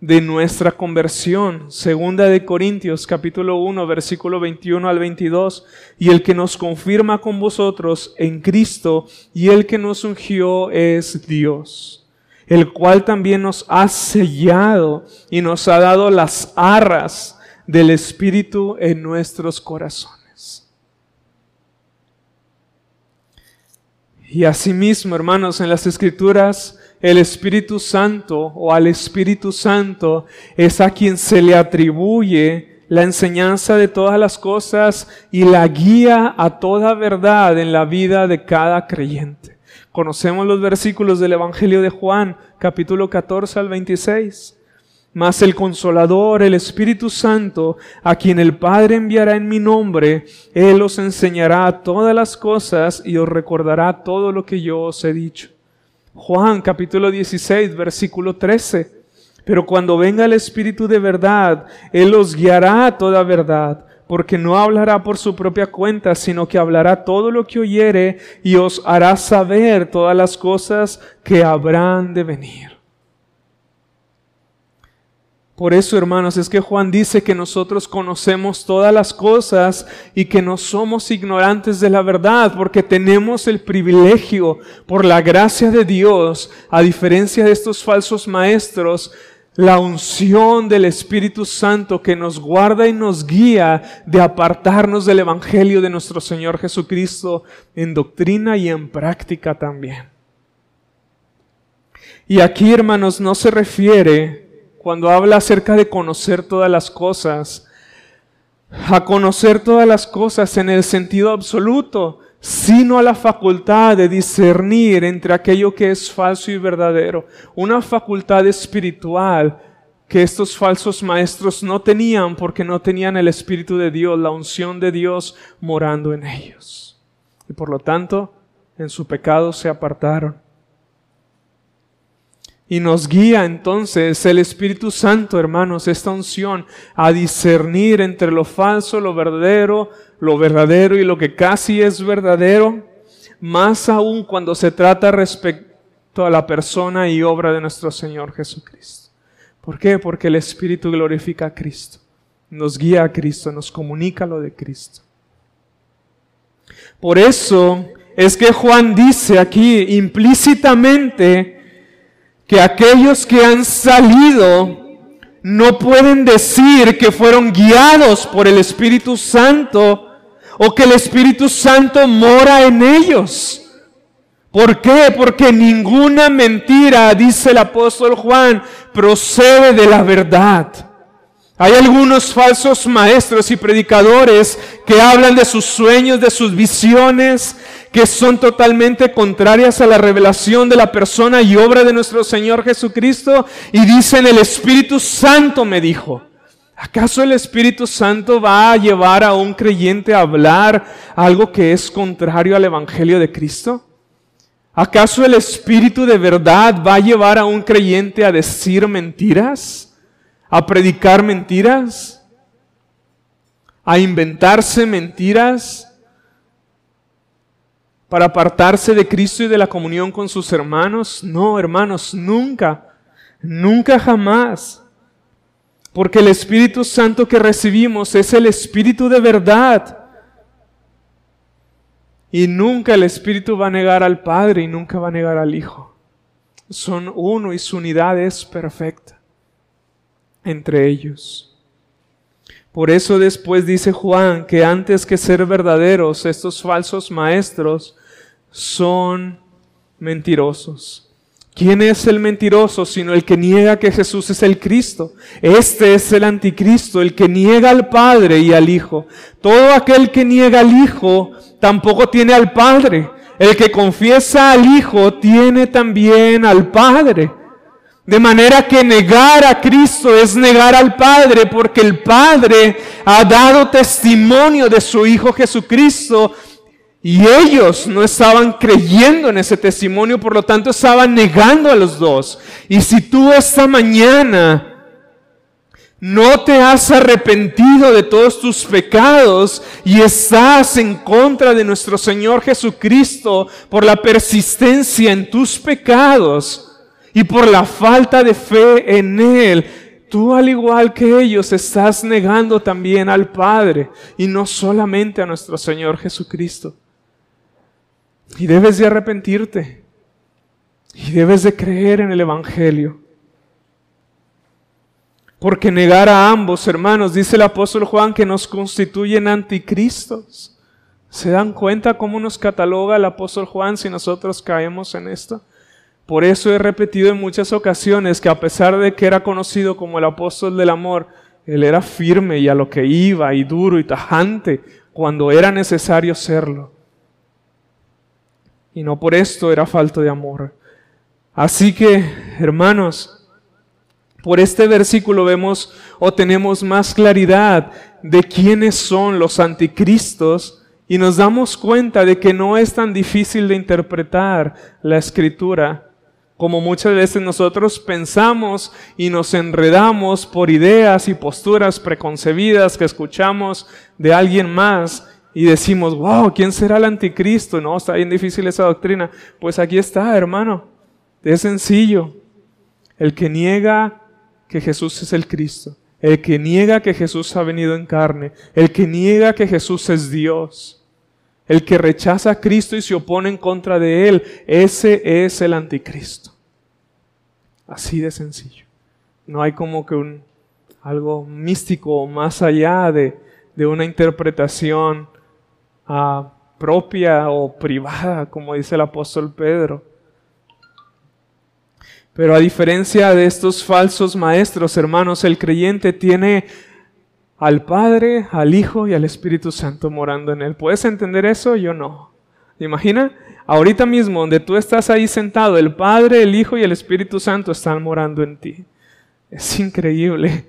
de nuestra conversión. Segunda de Corintios capítulo 1 versículo 21 al 22. Y el que nos confirma con vosotros en Cristo y el que nos ungió es Dios, el cual también nos ha sellado y nos ha dado las arras del Espíritu en nuestros corazones. Y asimismo, hermanos, en las Escrituras, el Espíritu Santo o al Espíritu Santo es a quien se le atribuye la enseñanza de todas las cosas y la guía a toda verdad en la vida de cada creyente. Conocemos los versículos del Evangelio de Juan, capítulo 14 al 26. Mas el consolador, el Espíritu Santo, a quien el Padre enviará en mi nombre, Él os enseñará todas las cosas y os recordará todo lo que yo os he dicho. Juan capítulo 16, versículo 13. Pero cuando venga el Espíritu de verdad, Él os guiará a toda verdad, porque no hablará por su propia cuenta, sino que hablará todo lo que oyere y os hará saber todas las cosas que habrán de venir. Por eso, hermanos, es que Juan dice que nosotros conocemos todas las cosas y que no somos ignorantes de la verdad, porque tenemos el privilegio, por la gracia de Dios, a diferencia de estos falsos maestros, la unción del Espíritu Santo que nos guarda y nos guía de apartarnos del Evangelio de nuestro Señor Jesucristo en doctrina y en práctica también. Y aquí, hermanos, no se refiere cuando habla acerca de conocer todas las cosas, a conocer todas las cosas en el sentido absoluto, sino a la facultad de discernir entre aquello que es falso y verdadero, una facultad espiritual que estos falsos maestros no tenían porque no tenían el Espíritu de Dios, la unción de Dios morando en ellos. Y por lo tanto, en su pecado se apartaron. Y nos guía entonces el Espíritu Santo, hermanos, esta unción a discernir entre lo falso, lo verdadero, lo verdadero y lo que casi es verdadero, más aún cuando se trata respecto a la persona y obra de nuestro Señor Jesucristo. ¿Por qué? Porque el Espíritu glorifica a Cristo, nos guía a Cristo, nos comunica lo de Cristo. Por eso es que Juan dice aquí implícitamente, que aquellos que han salido no pueden decir que fueron guiados por el Espíritu Santo o que el Espíritu Santo mora en ellos. ¿Por qué? Porque ninguna mentira, dice el apóstol Juan, procede de la verdad. Hay algunos falsos maestros y predicadores que hablan de sus sueños, de sus visiones, que son totalmente contrarias a la revelación de la persona y obra de nuestro Señor Jesucristo y dicen el Espíritu Santo me dijo. ¿Acaso el Espíritu Santo va a llevar a un creyente a hablar algo que es contrario al Evangelio de Cristo? ¿Acaso el Espíritu de verdad va a llevar a un creyente a decir mentiras? ¿A predicar mentiras? ¿A inventarse mentiras? ¿Para apartarse de Cristo y de la comunión con sus hermanos? No, hermanos, nunca, nunca jamás. Porque el Espíritu Santo que recibimos es el Espíritu de verdad y nunca el Espíritu va a negar al Padre y nunca va a negar al Hijo. Son uno y su unidad es perfecta entre ellos. Por eso después dice Juan que antes que ser verdaderos, estos falsos maestros son mentirosos. ¿Quién es el mentiroso sino el que niega que Jesús es el Cristo? Este es el anticristo, el que niega al Padre y al Hijo. Todo aquel que niega al Hijo tampoco tiene al Padre. El que confiesa al Hijo tiene también al Padre. De manera que negar a Cristo es negar al Padre, porque el Padre ha dado testimonio de su Hijo Jesucristo y ellos no estaban creyendo en ese testimonio, por lo tanto estaban negando a los dos. Y si tú esta mañana no te has arrepentido de todos tus pecados y estás en contra de nuestro Señor Jesucristo por la persistencia en tus pecados y por la falta de fe en Él, tú al igual que ellos estás negando también al Padre y no solamente a nuestro Señor Jesucristo. Y debes de arrepentirte y debes de creer en el Evangelio. Porque negar a ambos, hermanos, dice el apóstol Juan, que nos constituyen anticristos. ¿Se dan cuenta cómo nos cataloga el apóstol Juan si nosotros caemos en esto? Por eso he repetido en muchas ocasiones que a pesar de que era conocido como el apóstol del amor, él era firme y a lo que iba y duro y tajante cuando era necesario serlo. Y no por esto era falta de amor. Así que, hermanos, por este versículo vemos o tenemos más claridad de quiénes son los anticristos y nos damos cuenta de que no es tan difícil de interpretar la escritura como muchas veces nosotros pensamos y nos enredamos por ideas y posturas preconcebidas que escuchamos de alguien más y decimos, wow, ¿quién será el anticristo? No, está bien difícil esa doctrina. Pues aquí está, hermano. Es sencillo. El que niega que Jesús es el Cristo, el que niega que Jesús ha venido en carne, el que niega que Jesús es Dios, el que rechaza a Cristo y se opone en contra de Él, ese es el anticristo. Así de sencillo. No hay como que un, algo místico más allá de, de una interpretación ah, propia o privada, como dice el apóstol Pedro. Pero a diferencia de estos falsos maestros, hermanos, el creyente tiene al Padre, al Hijo y al Espíritu Santo morando en él. ¿Puedes entender eso? Yo no. Imagina, ahorita mismo donde tú estás ahí sentado, el Padre, el Hijo y el Espíritu Santo están morando en ti. Es increíble.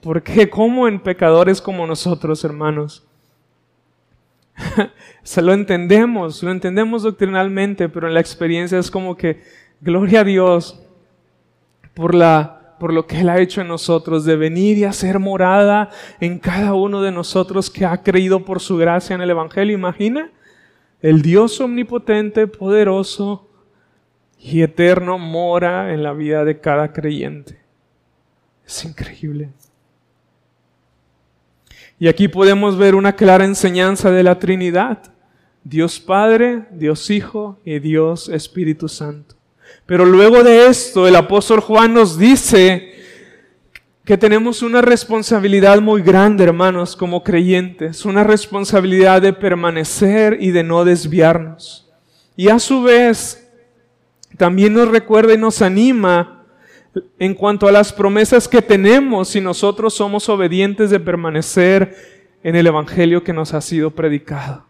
¿Por qué? ¿Cómo en pecadores como nosotros, hermanos? Se lo entendemos, lo entendemos doctrinalmente, pero en la experiencia es como que Gloria a Dios por, la, por lo que Él ha hecho en nosotros, de venir y hacer morada en cada uno de nosotros que ha creído por su gracia en el Evangelio. Imagina, el Dios omnipotente, poderoso y eterno mora en la vida de cada creyente. Es increíble. Y aquí podemos ver una clara enseñanza de la Trinidad. Dios Padre, Dios Hijo y Dios Espíritu Santo. Pero luego de esto, el apóstol Juan nos dice que tenemos una responsabilidad muy grande, hermanos, como creyentes, una responsabilidad de permanecer y de no desviarnos. Y a su vez, también nos recuerda y nos anima en cuanto a las promesas que tenemos si nosotros somos obedientes de permanecer en el Evangelio que nos ha sido predicado.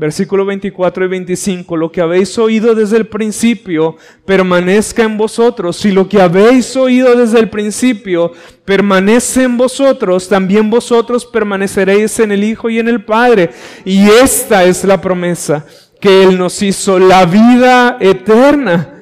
Versículo 24 y 25, lo que habéis oído desde el principio permanezca en vosotros. Si lo que habéis oído desde el principio permanece en vosotros, también vosotros permaneceréis en el Hijo y en el Padre. Y esta es la promesa que Él nos hizo, la vida eterna.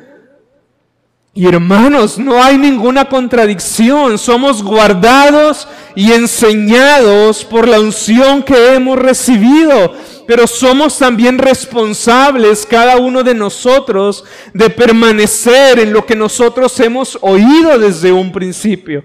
Y hermanos, no hay ninguna contradicción. Somos guardados y enseñados por la unción que hemos recibido. Pero somos también responsables, cada uno de nosotros, de permanecer en lo que nosotros hemos oído desde un principio.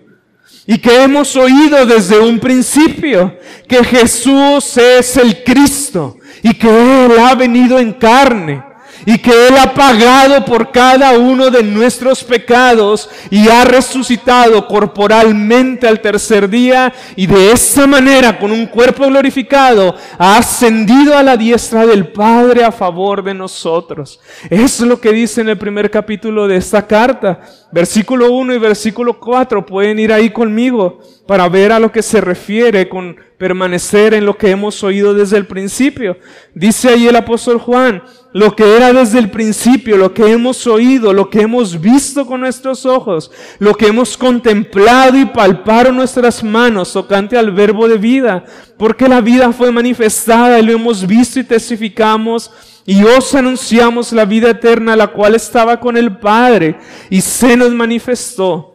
Y que hemos oído desde un principio que Jesús es el Cristo y que Él ha venido en carne y que Él ha pagado por cada uno de nuestros pecados y ha resucitado corporalmente al tercer día y de esa manera, con un cuerpo glorificado, ha ascendido a la diestra del Padre a favor de nosotros. Es lo que dice en el primer capítulo de esta carta, versículo 1 y versículo 4. Pueden ir ahí conmigo para ver a lo que se refiere con permanecer en lo que hemos oído desde el principio. Dice ahí el apóstol Juan, lo que era desde el principio, lo que hemos oído, lo que hemos visto con nuestros ojos, lo que hemos contemplado y palpado nuestras manos tocante al verbo de vida, porque la vida fue manifestada y lo hemos visto y testificamos y os anunciamos la vida eterna, la cual estaba con el Padre y se nos manifestó.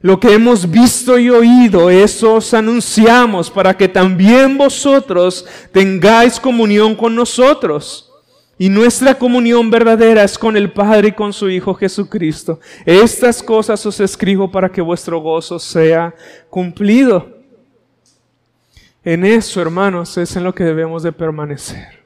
Lo que hemos visto y oído, eso os anunciamos para que también vosotros tengáis comunión con nosotros. Y nuestra comunión verdadera es con el Padre y con su Hijo Jesucristo. Estas cosas os escribo para que vuestro gozo sea cumplido. En eso, hermanos, es en lo que debemos de permanecer.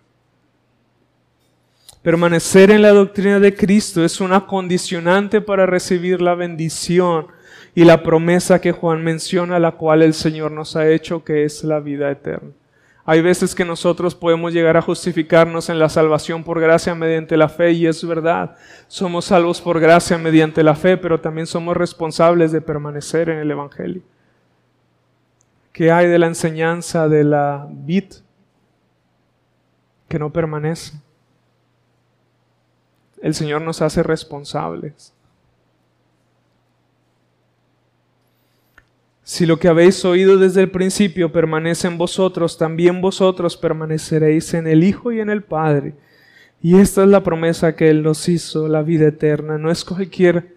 Permanecer en la doctrina de Cristo es una condicionante para recibir la bendición y la promesa que Juan menciona, la cual el Señor nos ha hecho, que es la vida eterna. Hay veces que nosotros podemos llegar a justificarnos en la salvación por gracia mediante la fe y es verdad. Somos salvos por gracia mediante la fe, pero también somos responsables de permanecer en el Evangelio. ¿Qué hay de la enseñanza de la vid que no permanece? El Señor nos hace responsables. Si lo que habéis oído desde el principio permanece en vosotros, también vosotros permaneceréis en el Hijo y en el Padre. Y esta es la promesa que Él nos hizo, la vida eterna. No es cualquier...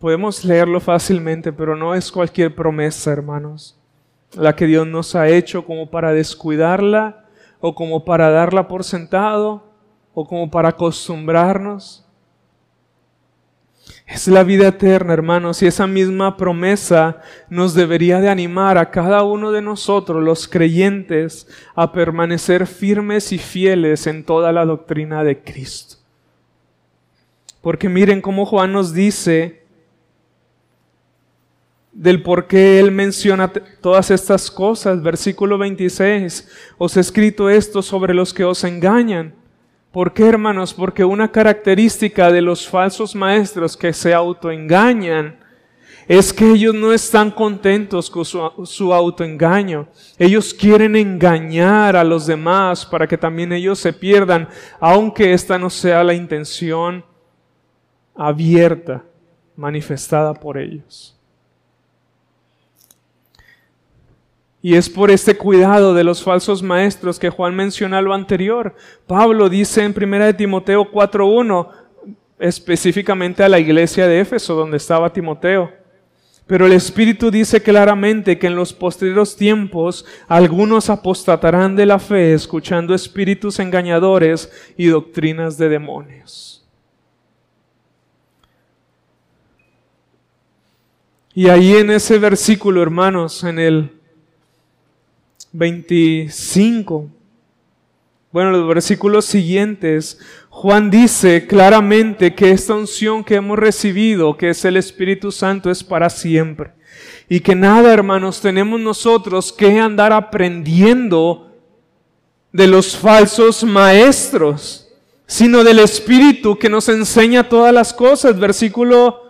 Podemos leerlo fácilmente, pero no es cualquier promesa, hermanos, la que Dios nos ha hecho como para descuidarla o como para darla por sentado o como para acostumbrarnos. Es la vida eterna, hermanos, y esa misma promesa nos debería de animar a cada uno de nosotros, los creyentes, a permanecer firmes y fieles en toda la doctrina de Cristo. Porque miren cómo Juan nos dice del por qué él menciona todas estas cosas. Versículo 26, os he escrito esto sobre los que os engañan ¿Por qué, hermanos? Porque una característica de los falsos maestros que se autoengañan es que ellos no están contentos con su, autoengaño. Ellos quieren engañar a los demás para que también ellos se pierdan, aunque esta no sea la intención abierta, manifestada por ellos. Y es por este cuidado de los falsos maestros que Juan menciona lo anterior. Pablo dice en 1 Timoteo 4.1, específicamente a la iglesia de Éfeso, donde estaba Timoteo. Pero el Espíritu dice claramente que en los posteriores tiempos algunos apostatarán de la fe escuchando espíritus engañadores y doctrinas de demonios. Y ahí en ese versículo, hermanos, en el 25. Bueno, los versículos siguientes, Juan dice claramente que esta unción que hemos recibido, que es el Espíritu Santo, es para siempre. Y que nada, hermanos, tenemos nosotros que andar aprendiendo de los falsos maestros, sino del Espíritu que nos enseña todas las cosas. Versículo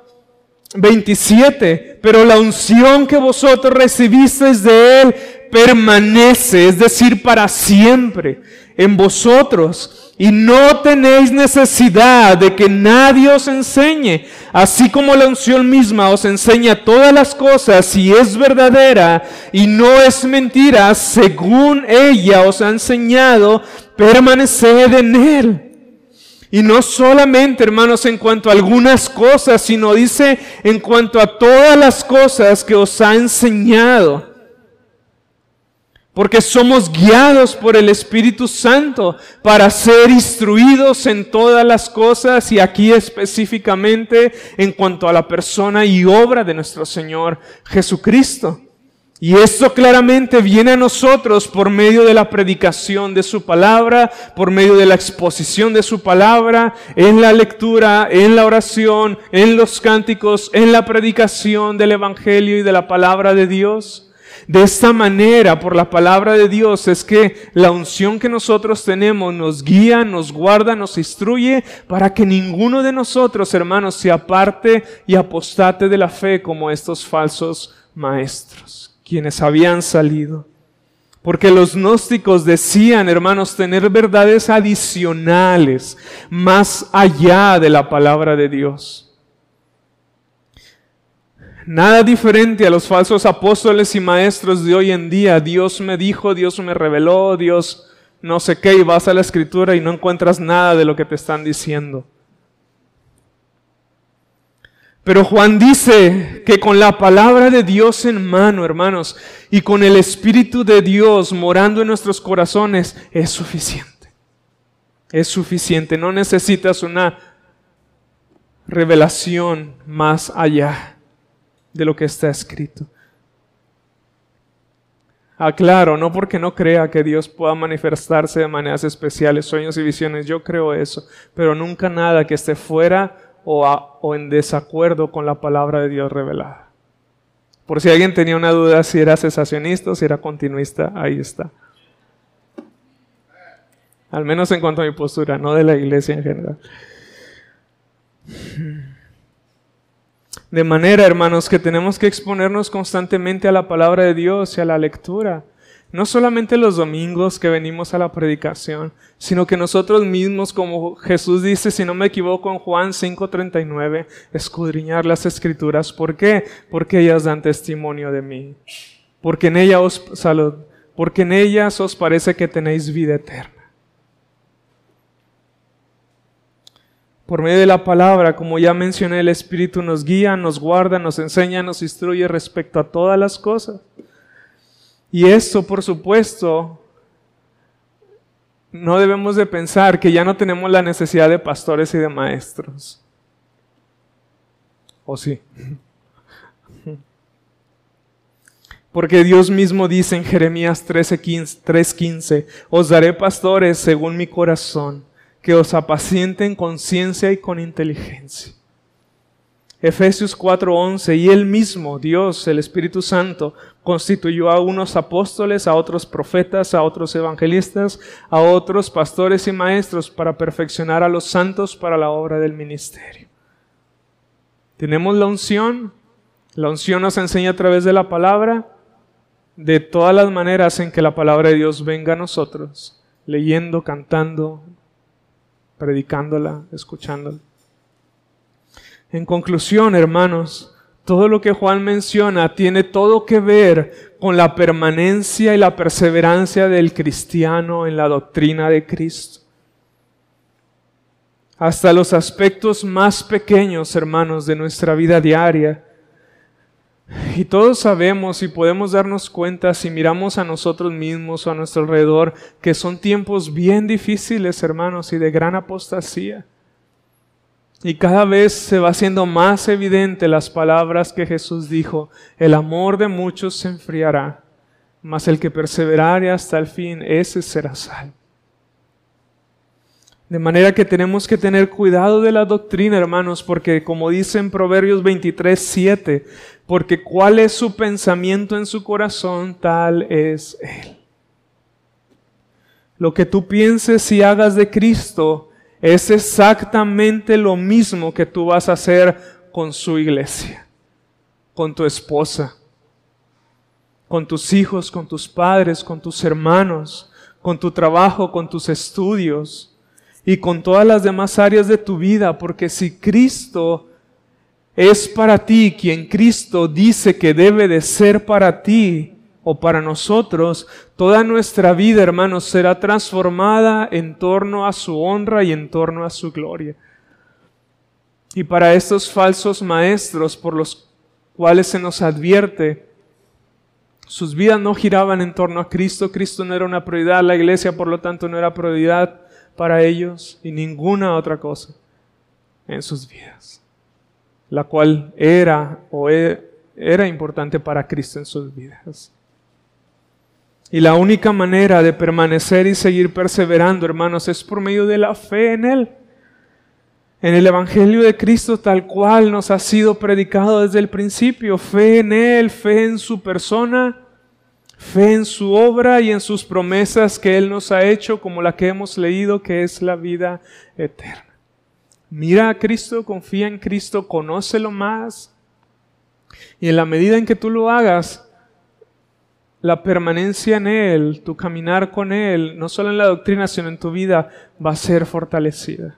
27. Pero la unción que vosotros recibisteis de Él permanece, es decir, para siempre, en vosotros y no tenéis necesidad de que nadie os enseñe, así como la unción misma os enseña todas las cosas y es verdadera y no es mentira, según ella os ha enseñado, permaneced en él. Y no solamente, hermanos, en cuanto a algunas cosas, sino dice en cuanto a todas las cosas que os ha enseñado porque somos guiados por el Espíritu Santo para ser instruidos en todas las cosas y aquí específicamente en cuanto a la persona y obra de nuestro Señor Jesucristo. Y esto claramente viene a nosotros por medio de la predicación de su palabra, por medio de la exposición de su palabra, en la lectura, en la oración, en los cánticos, en la predicación del Evangelio y de la palabra de Dios. De esta manera, por la palabra de Dios, es que la unción que nosotros tenemos nos guía, nos guarda, nos instruye para que ninguno de nosotros, hermanos, se aparte y apostate de la fe como estos falsos maestros, quienes habían salido. Porque los gnósticos decían, hermanos, tener verdades adicionales más allá de la palabra de Dios. Nada diferente a los falsos apóstoles y maestros de hoy en día. Dios me dijo, Dios me reveló, Dios no sé qué, y vas a la escritura y no encuentras nada de lo que te están diciendo. Pero Juan dice que con la palabra de Dios en mano, hermanos, y con el Espíritu de Dios morando en nuestros corazones, es suficiente. Es suficiente. No necesitas una revelación más allá de lo que está escrito. Aclaro, no porque no crea que Dios pueda manifestarse de maneras especiales, sueños y visiones, yo creo eso, pero nunca nada que esté fuera o, en desacuerdo con la palabra de Dios revelada. Por si alguien tenía una duda si era cesacionista o si era continuista, ahí está. Al menos en cuanto a mi postura, no de la iglesia en general. De manera, hermanos, que tenemos que exponernos constantemente a la palabra de Dios y a la lectura. No solamente los domingos que venimos a la predicación, sino que nosotros mismos, como Jesús dice, si no me equivoco en Juan 5:39, escudriñar las escrituras. ¿Por qué? Porque ellas dan testimonio de mí. Porque en ellas os salud, porque en ellas os parece que tenéis vida eterna. Por medio de la palabra, como ya mencioné, el Espíritu nos guía, nos guarda, nos enseña, nos instruye respecto a todas las cosas. Y esto, por supuesto, no debemos de pensar que ya no tenemos la necesidad de pastores y de maestros. ¿O sí? Porque Dios mismo dice en Jeremías 3:15, os daré pastores según mi corazón que os apacienten con ciencia y con inteligencia. Efesios 4:11, y él mismo, Dios, el Espíritu Santo, constituyó a unos apóstoles, a otros profetas, a otros evangelistas, a otros pastores y maestros para perfeccionar a los santos para la obra del ministerio. Tenemos la unción, la unción nos enseña a través de la palabra, de todas las maneras en que la palabra de Dios venga a nosotros, leyendo, cantando, predicándola, escuchándola. En conclusión, hermanos, todo lo que Juan menciona tiene todo que ver con la permanencia y la perseverancia del cristiano en la doctrina de Cristo. Hasta los aspectos más pequeños, hermanos, de nuestra vida diaria y todos sabemos y podemos darnos cuenta si miramos a nosotros mismos o a nuestro alrededor que son tiempos bien difíciles, hermanos, y de gran apostasía. Y cada vez se va haciendo más evidente las palabras que Jesús dijo, el amor de muchos se enfriará, mas el que perseverare hasta el fin, ese será salvo. De manera que tenemos que tener cuidado de la doctrina, hermanos, porque como dice en Proverbios 23, 7, porque cuál es su pensamiento en su corazón, tal es Él. Lo que tú pienses y hagas de Cristo es exactamente lo mismo que tú vas a hacer con su iglesia, con tu esposa, con tus hijos, con tus padres, con tus hermanos, con tu trabajo, con tus estudios y con todas las demás áreas de tu vida, porque si Cristo es para ti quien Cristo dice que debe de ser para ti o para nosotros, toda nuestra vida, hermanos, será transformada en torno a su honra y en torno a su gloria. Y para estos falsos maestros por los cuales se nos advierte, sus vidas no giraban en torno a Cristo, Cristo no era una prioridad, la iglesia por lo tanto no era prioridad para ellos y ninguna otra cosa en sus vidas, la cual era o e, era importante para Cristo en sus vidas. Y la única manera de permanecer y seguir perseverando, hermanos, es por medio de la fe en Él en el Evangelio de Cristo tal cual nos ha sido predicado desde el principio. Fe en Él, fe en su persona, fe en su obra y en sus promesas que Él nos ha hecho, como la que hemos leído, que es la vida eterna. Mira a Cristo, confía en Cristo, conócelo más. Y en la medida en que tú lo hagas, la permanencia en Él, tu caminar con Él, no solo en la doctrina, sino en tu vida, va a ser fortalecida.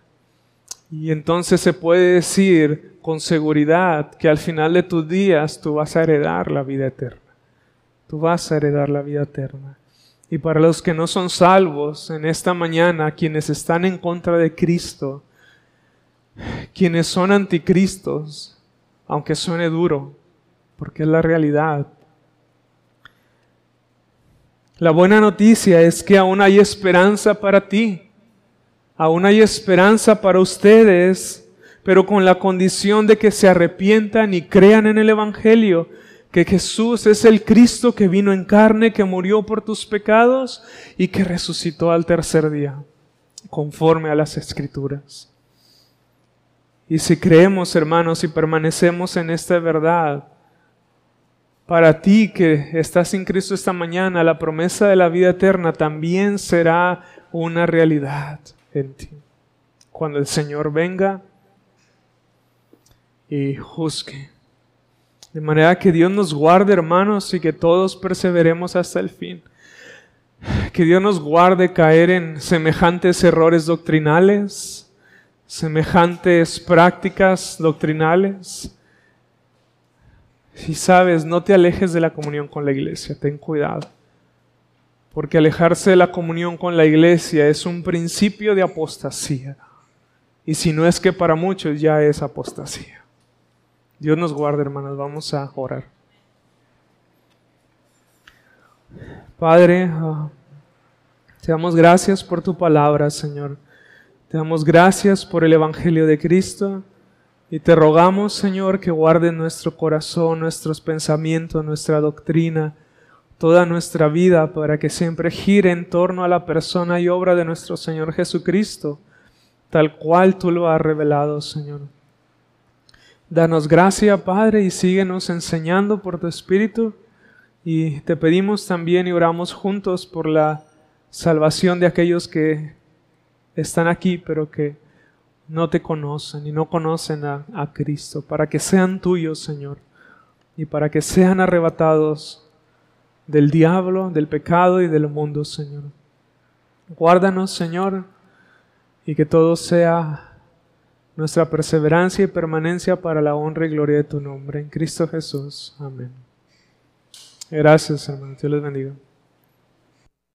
Y entonces se puede decir con seguridad que al final de tus días tú vas a heredar la vida eterna. Tú vas a heredar la vida eterna. Y para los que no son salvos en esta mañana, quienes están en contra de Cristo, quienes son anticristos, aunque suene duro, porque es la realidad. La buena noticia es que aún hay esperanza para ti. Aún hay esperanza para ustedes, pero con la condición de que se arrepientan y crean en el Evangelio, que Jesús es el Cristo que vino en carne, que murió por tus pecados y que resucitó al tercer día, conforme a las Escrituras. Y si creemos, hermanos, y permanecemos en esta verdad, para ti que estás en Cristo esta mañana, la promesa de la vida eterna también será una realidad en ti. Cuando el Señor venga y juzgue. De manera que Dios nos guarde, hermanos, y que todos perseveremos hasta el fin. Que Dios nos guarde caer en semejantes errores doctrinales, semejantes prácticas doctrinales. Si sabes, no te alejes de la comunión con la iglesia, ten cuidado porque alejarse de la comunión con la iglesia es un principio de apostasía. Y si no es que para muchos ya es apostasía. Dios nos guarde, hermanos. Vamos a orar. Padre, ah, te damos gracias por tu palabra, Señor. Te damos gracias por el Evangelio de Cristo. Y te rogamos, Señor, que guarde nuestro corazón, nuestros pensamientos, nuestra doctrina toda nuestra vida para que siempre gire en torno a la persona y obra de nuestro Señor Jesucristo, tal cual tú lo has revelado, Señor. Danos gracia, Padre, y síguenos enseñando por tu Espíritu. Y te pedimos también y oramos juntos por la salvación de aquellos que están aquí, pero que no te conocen y no conocen a, a Cristo, para que sean tuyos, Señor, y para que sean arrebatados del diablo, del pecado y del mundo, Señor. Guárdanos, Señor, y que todo sea nuestra perseverancia y permanencia para la honra y gloria de tu nombre. En Cristo Jesús. Amén. Gracias, hermano. Dios les bendiga.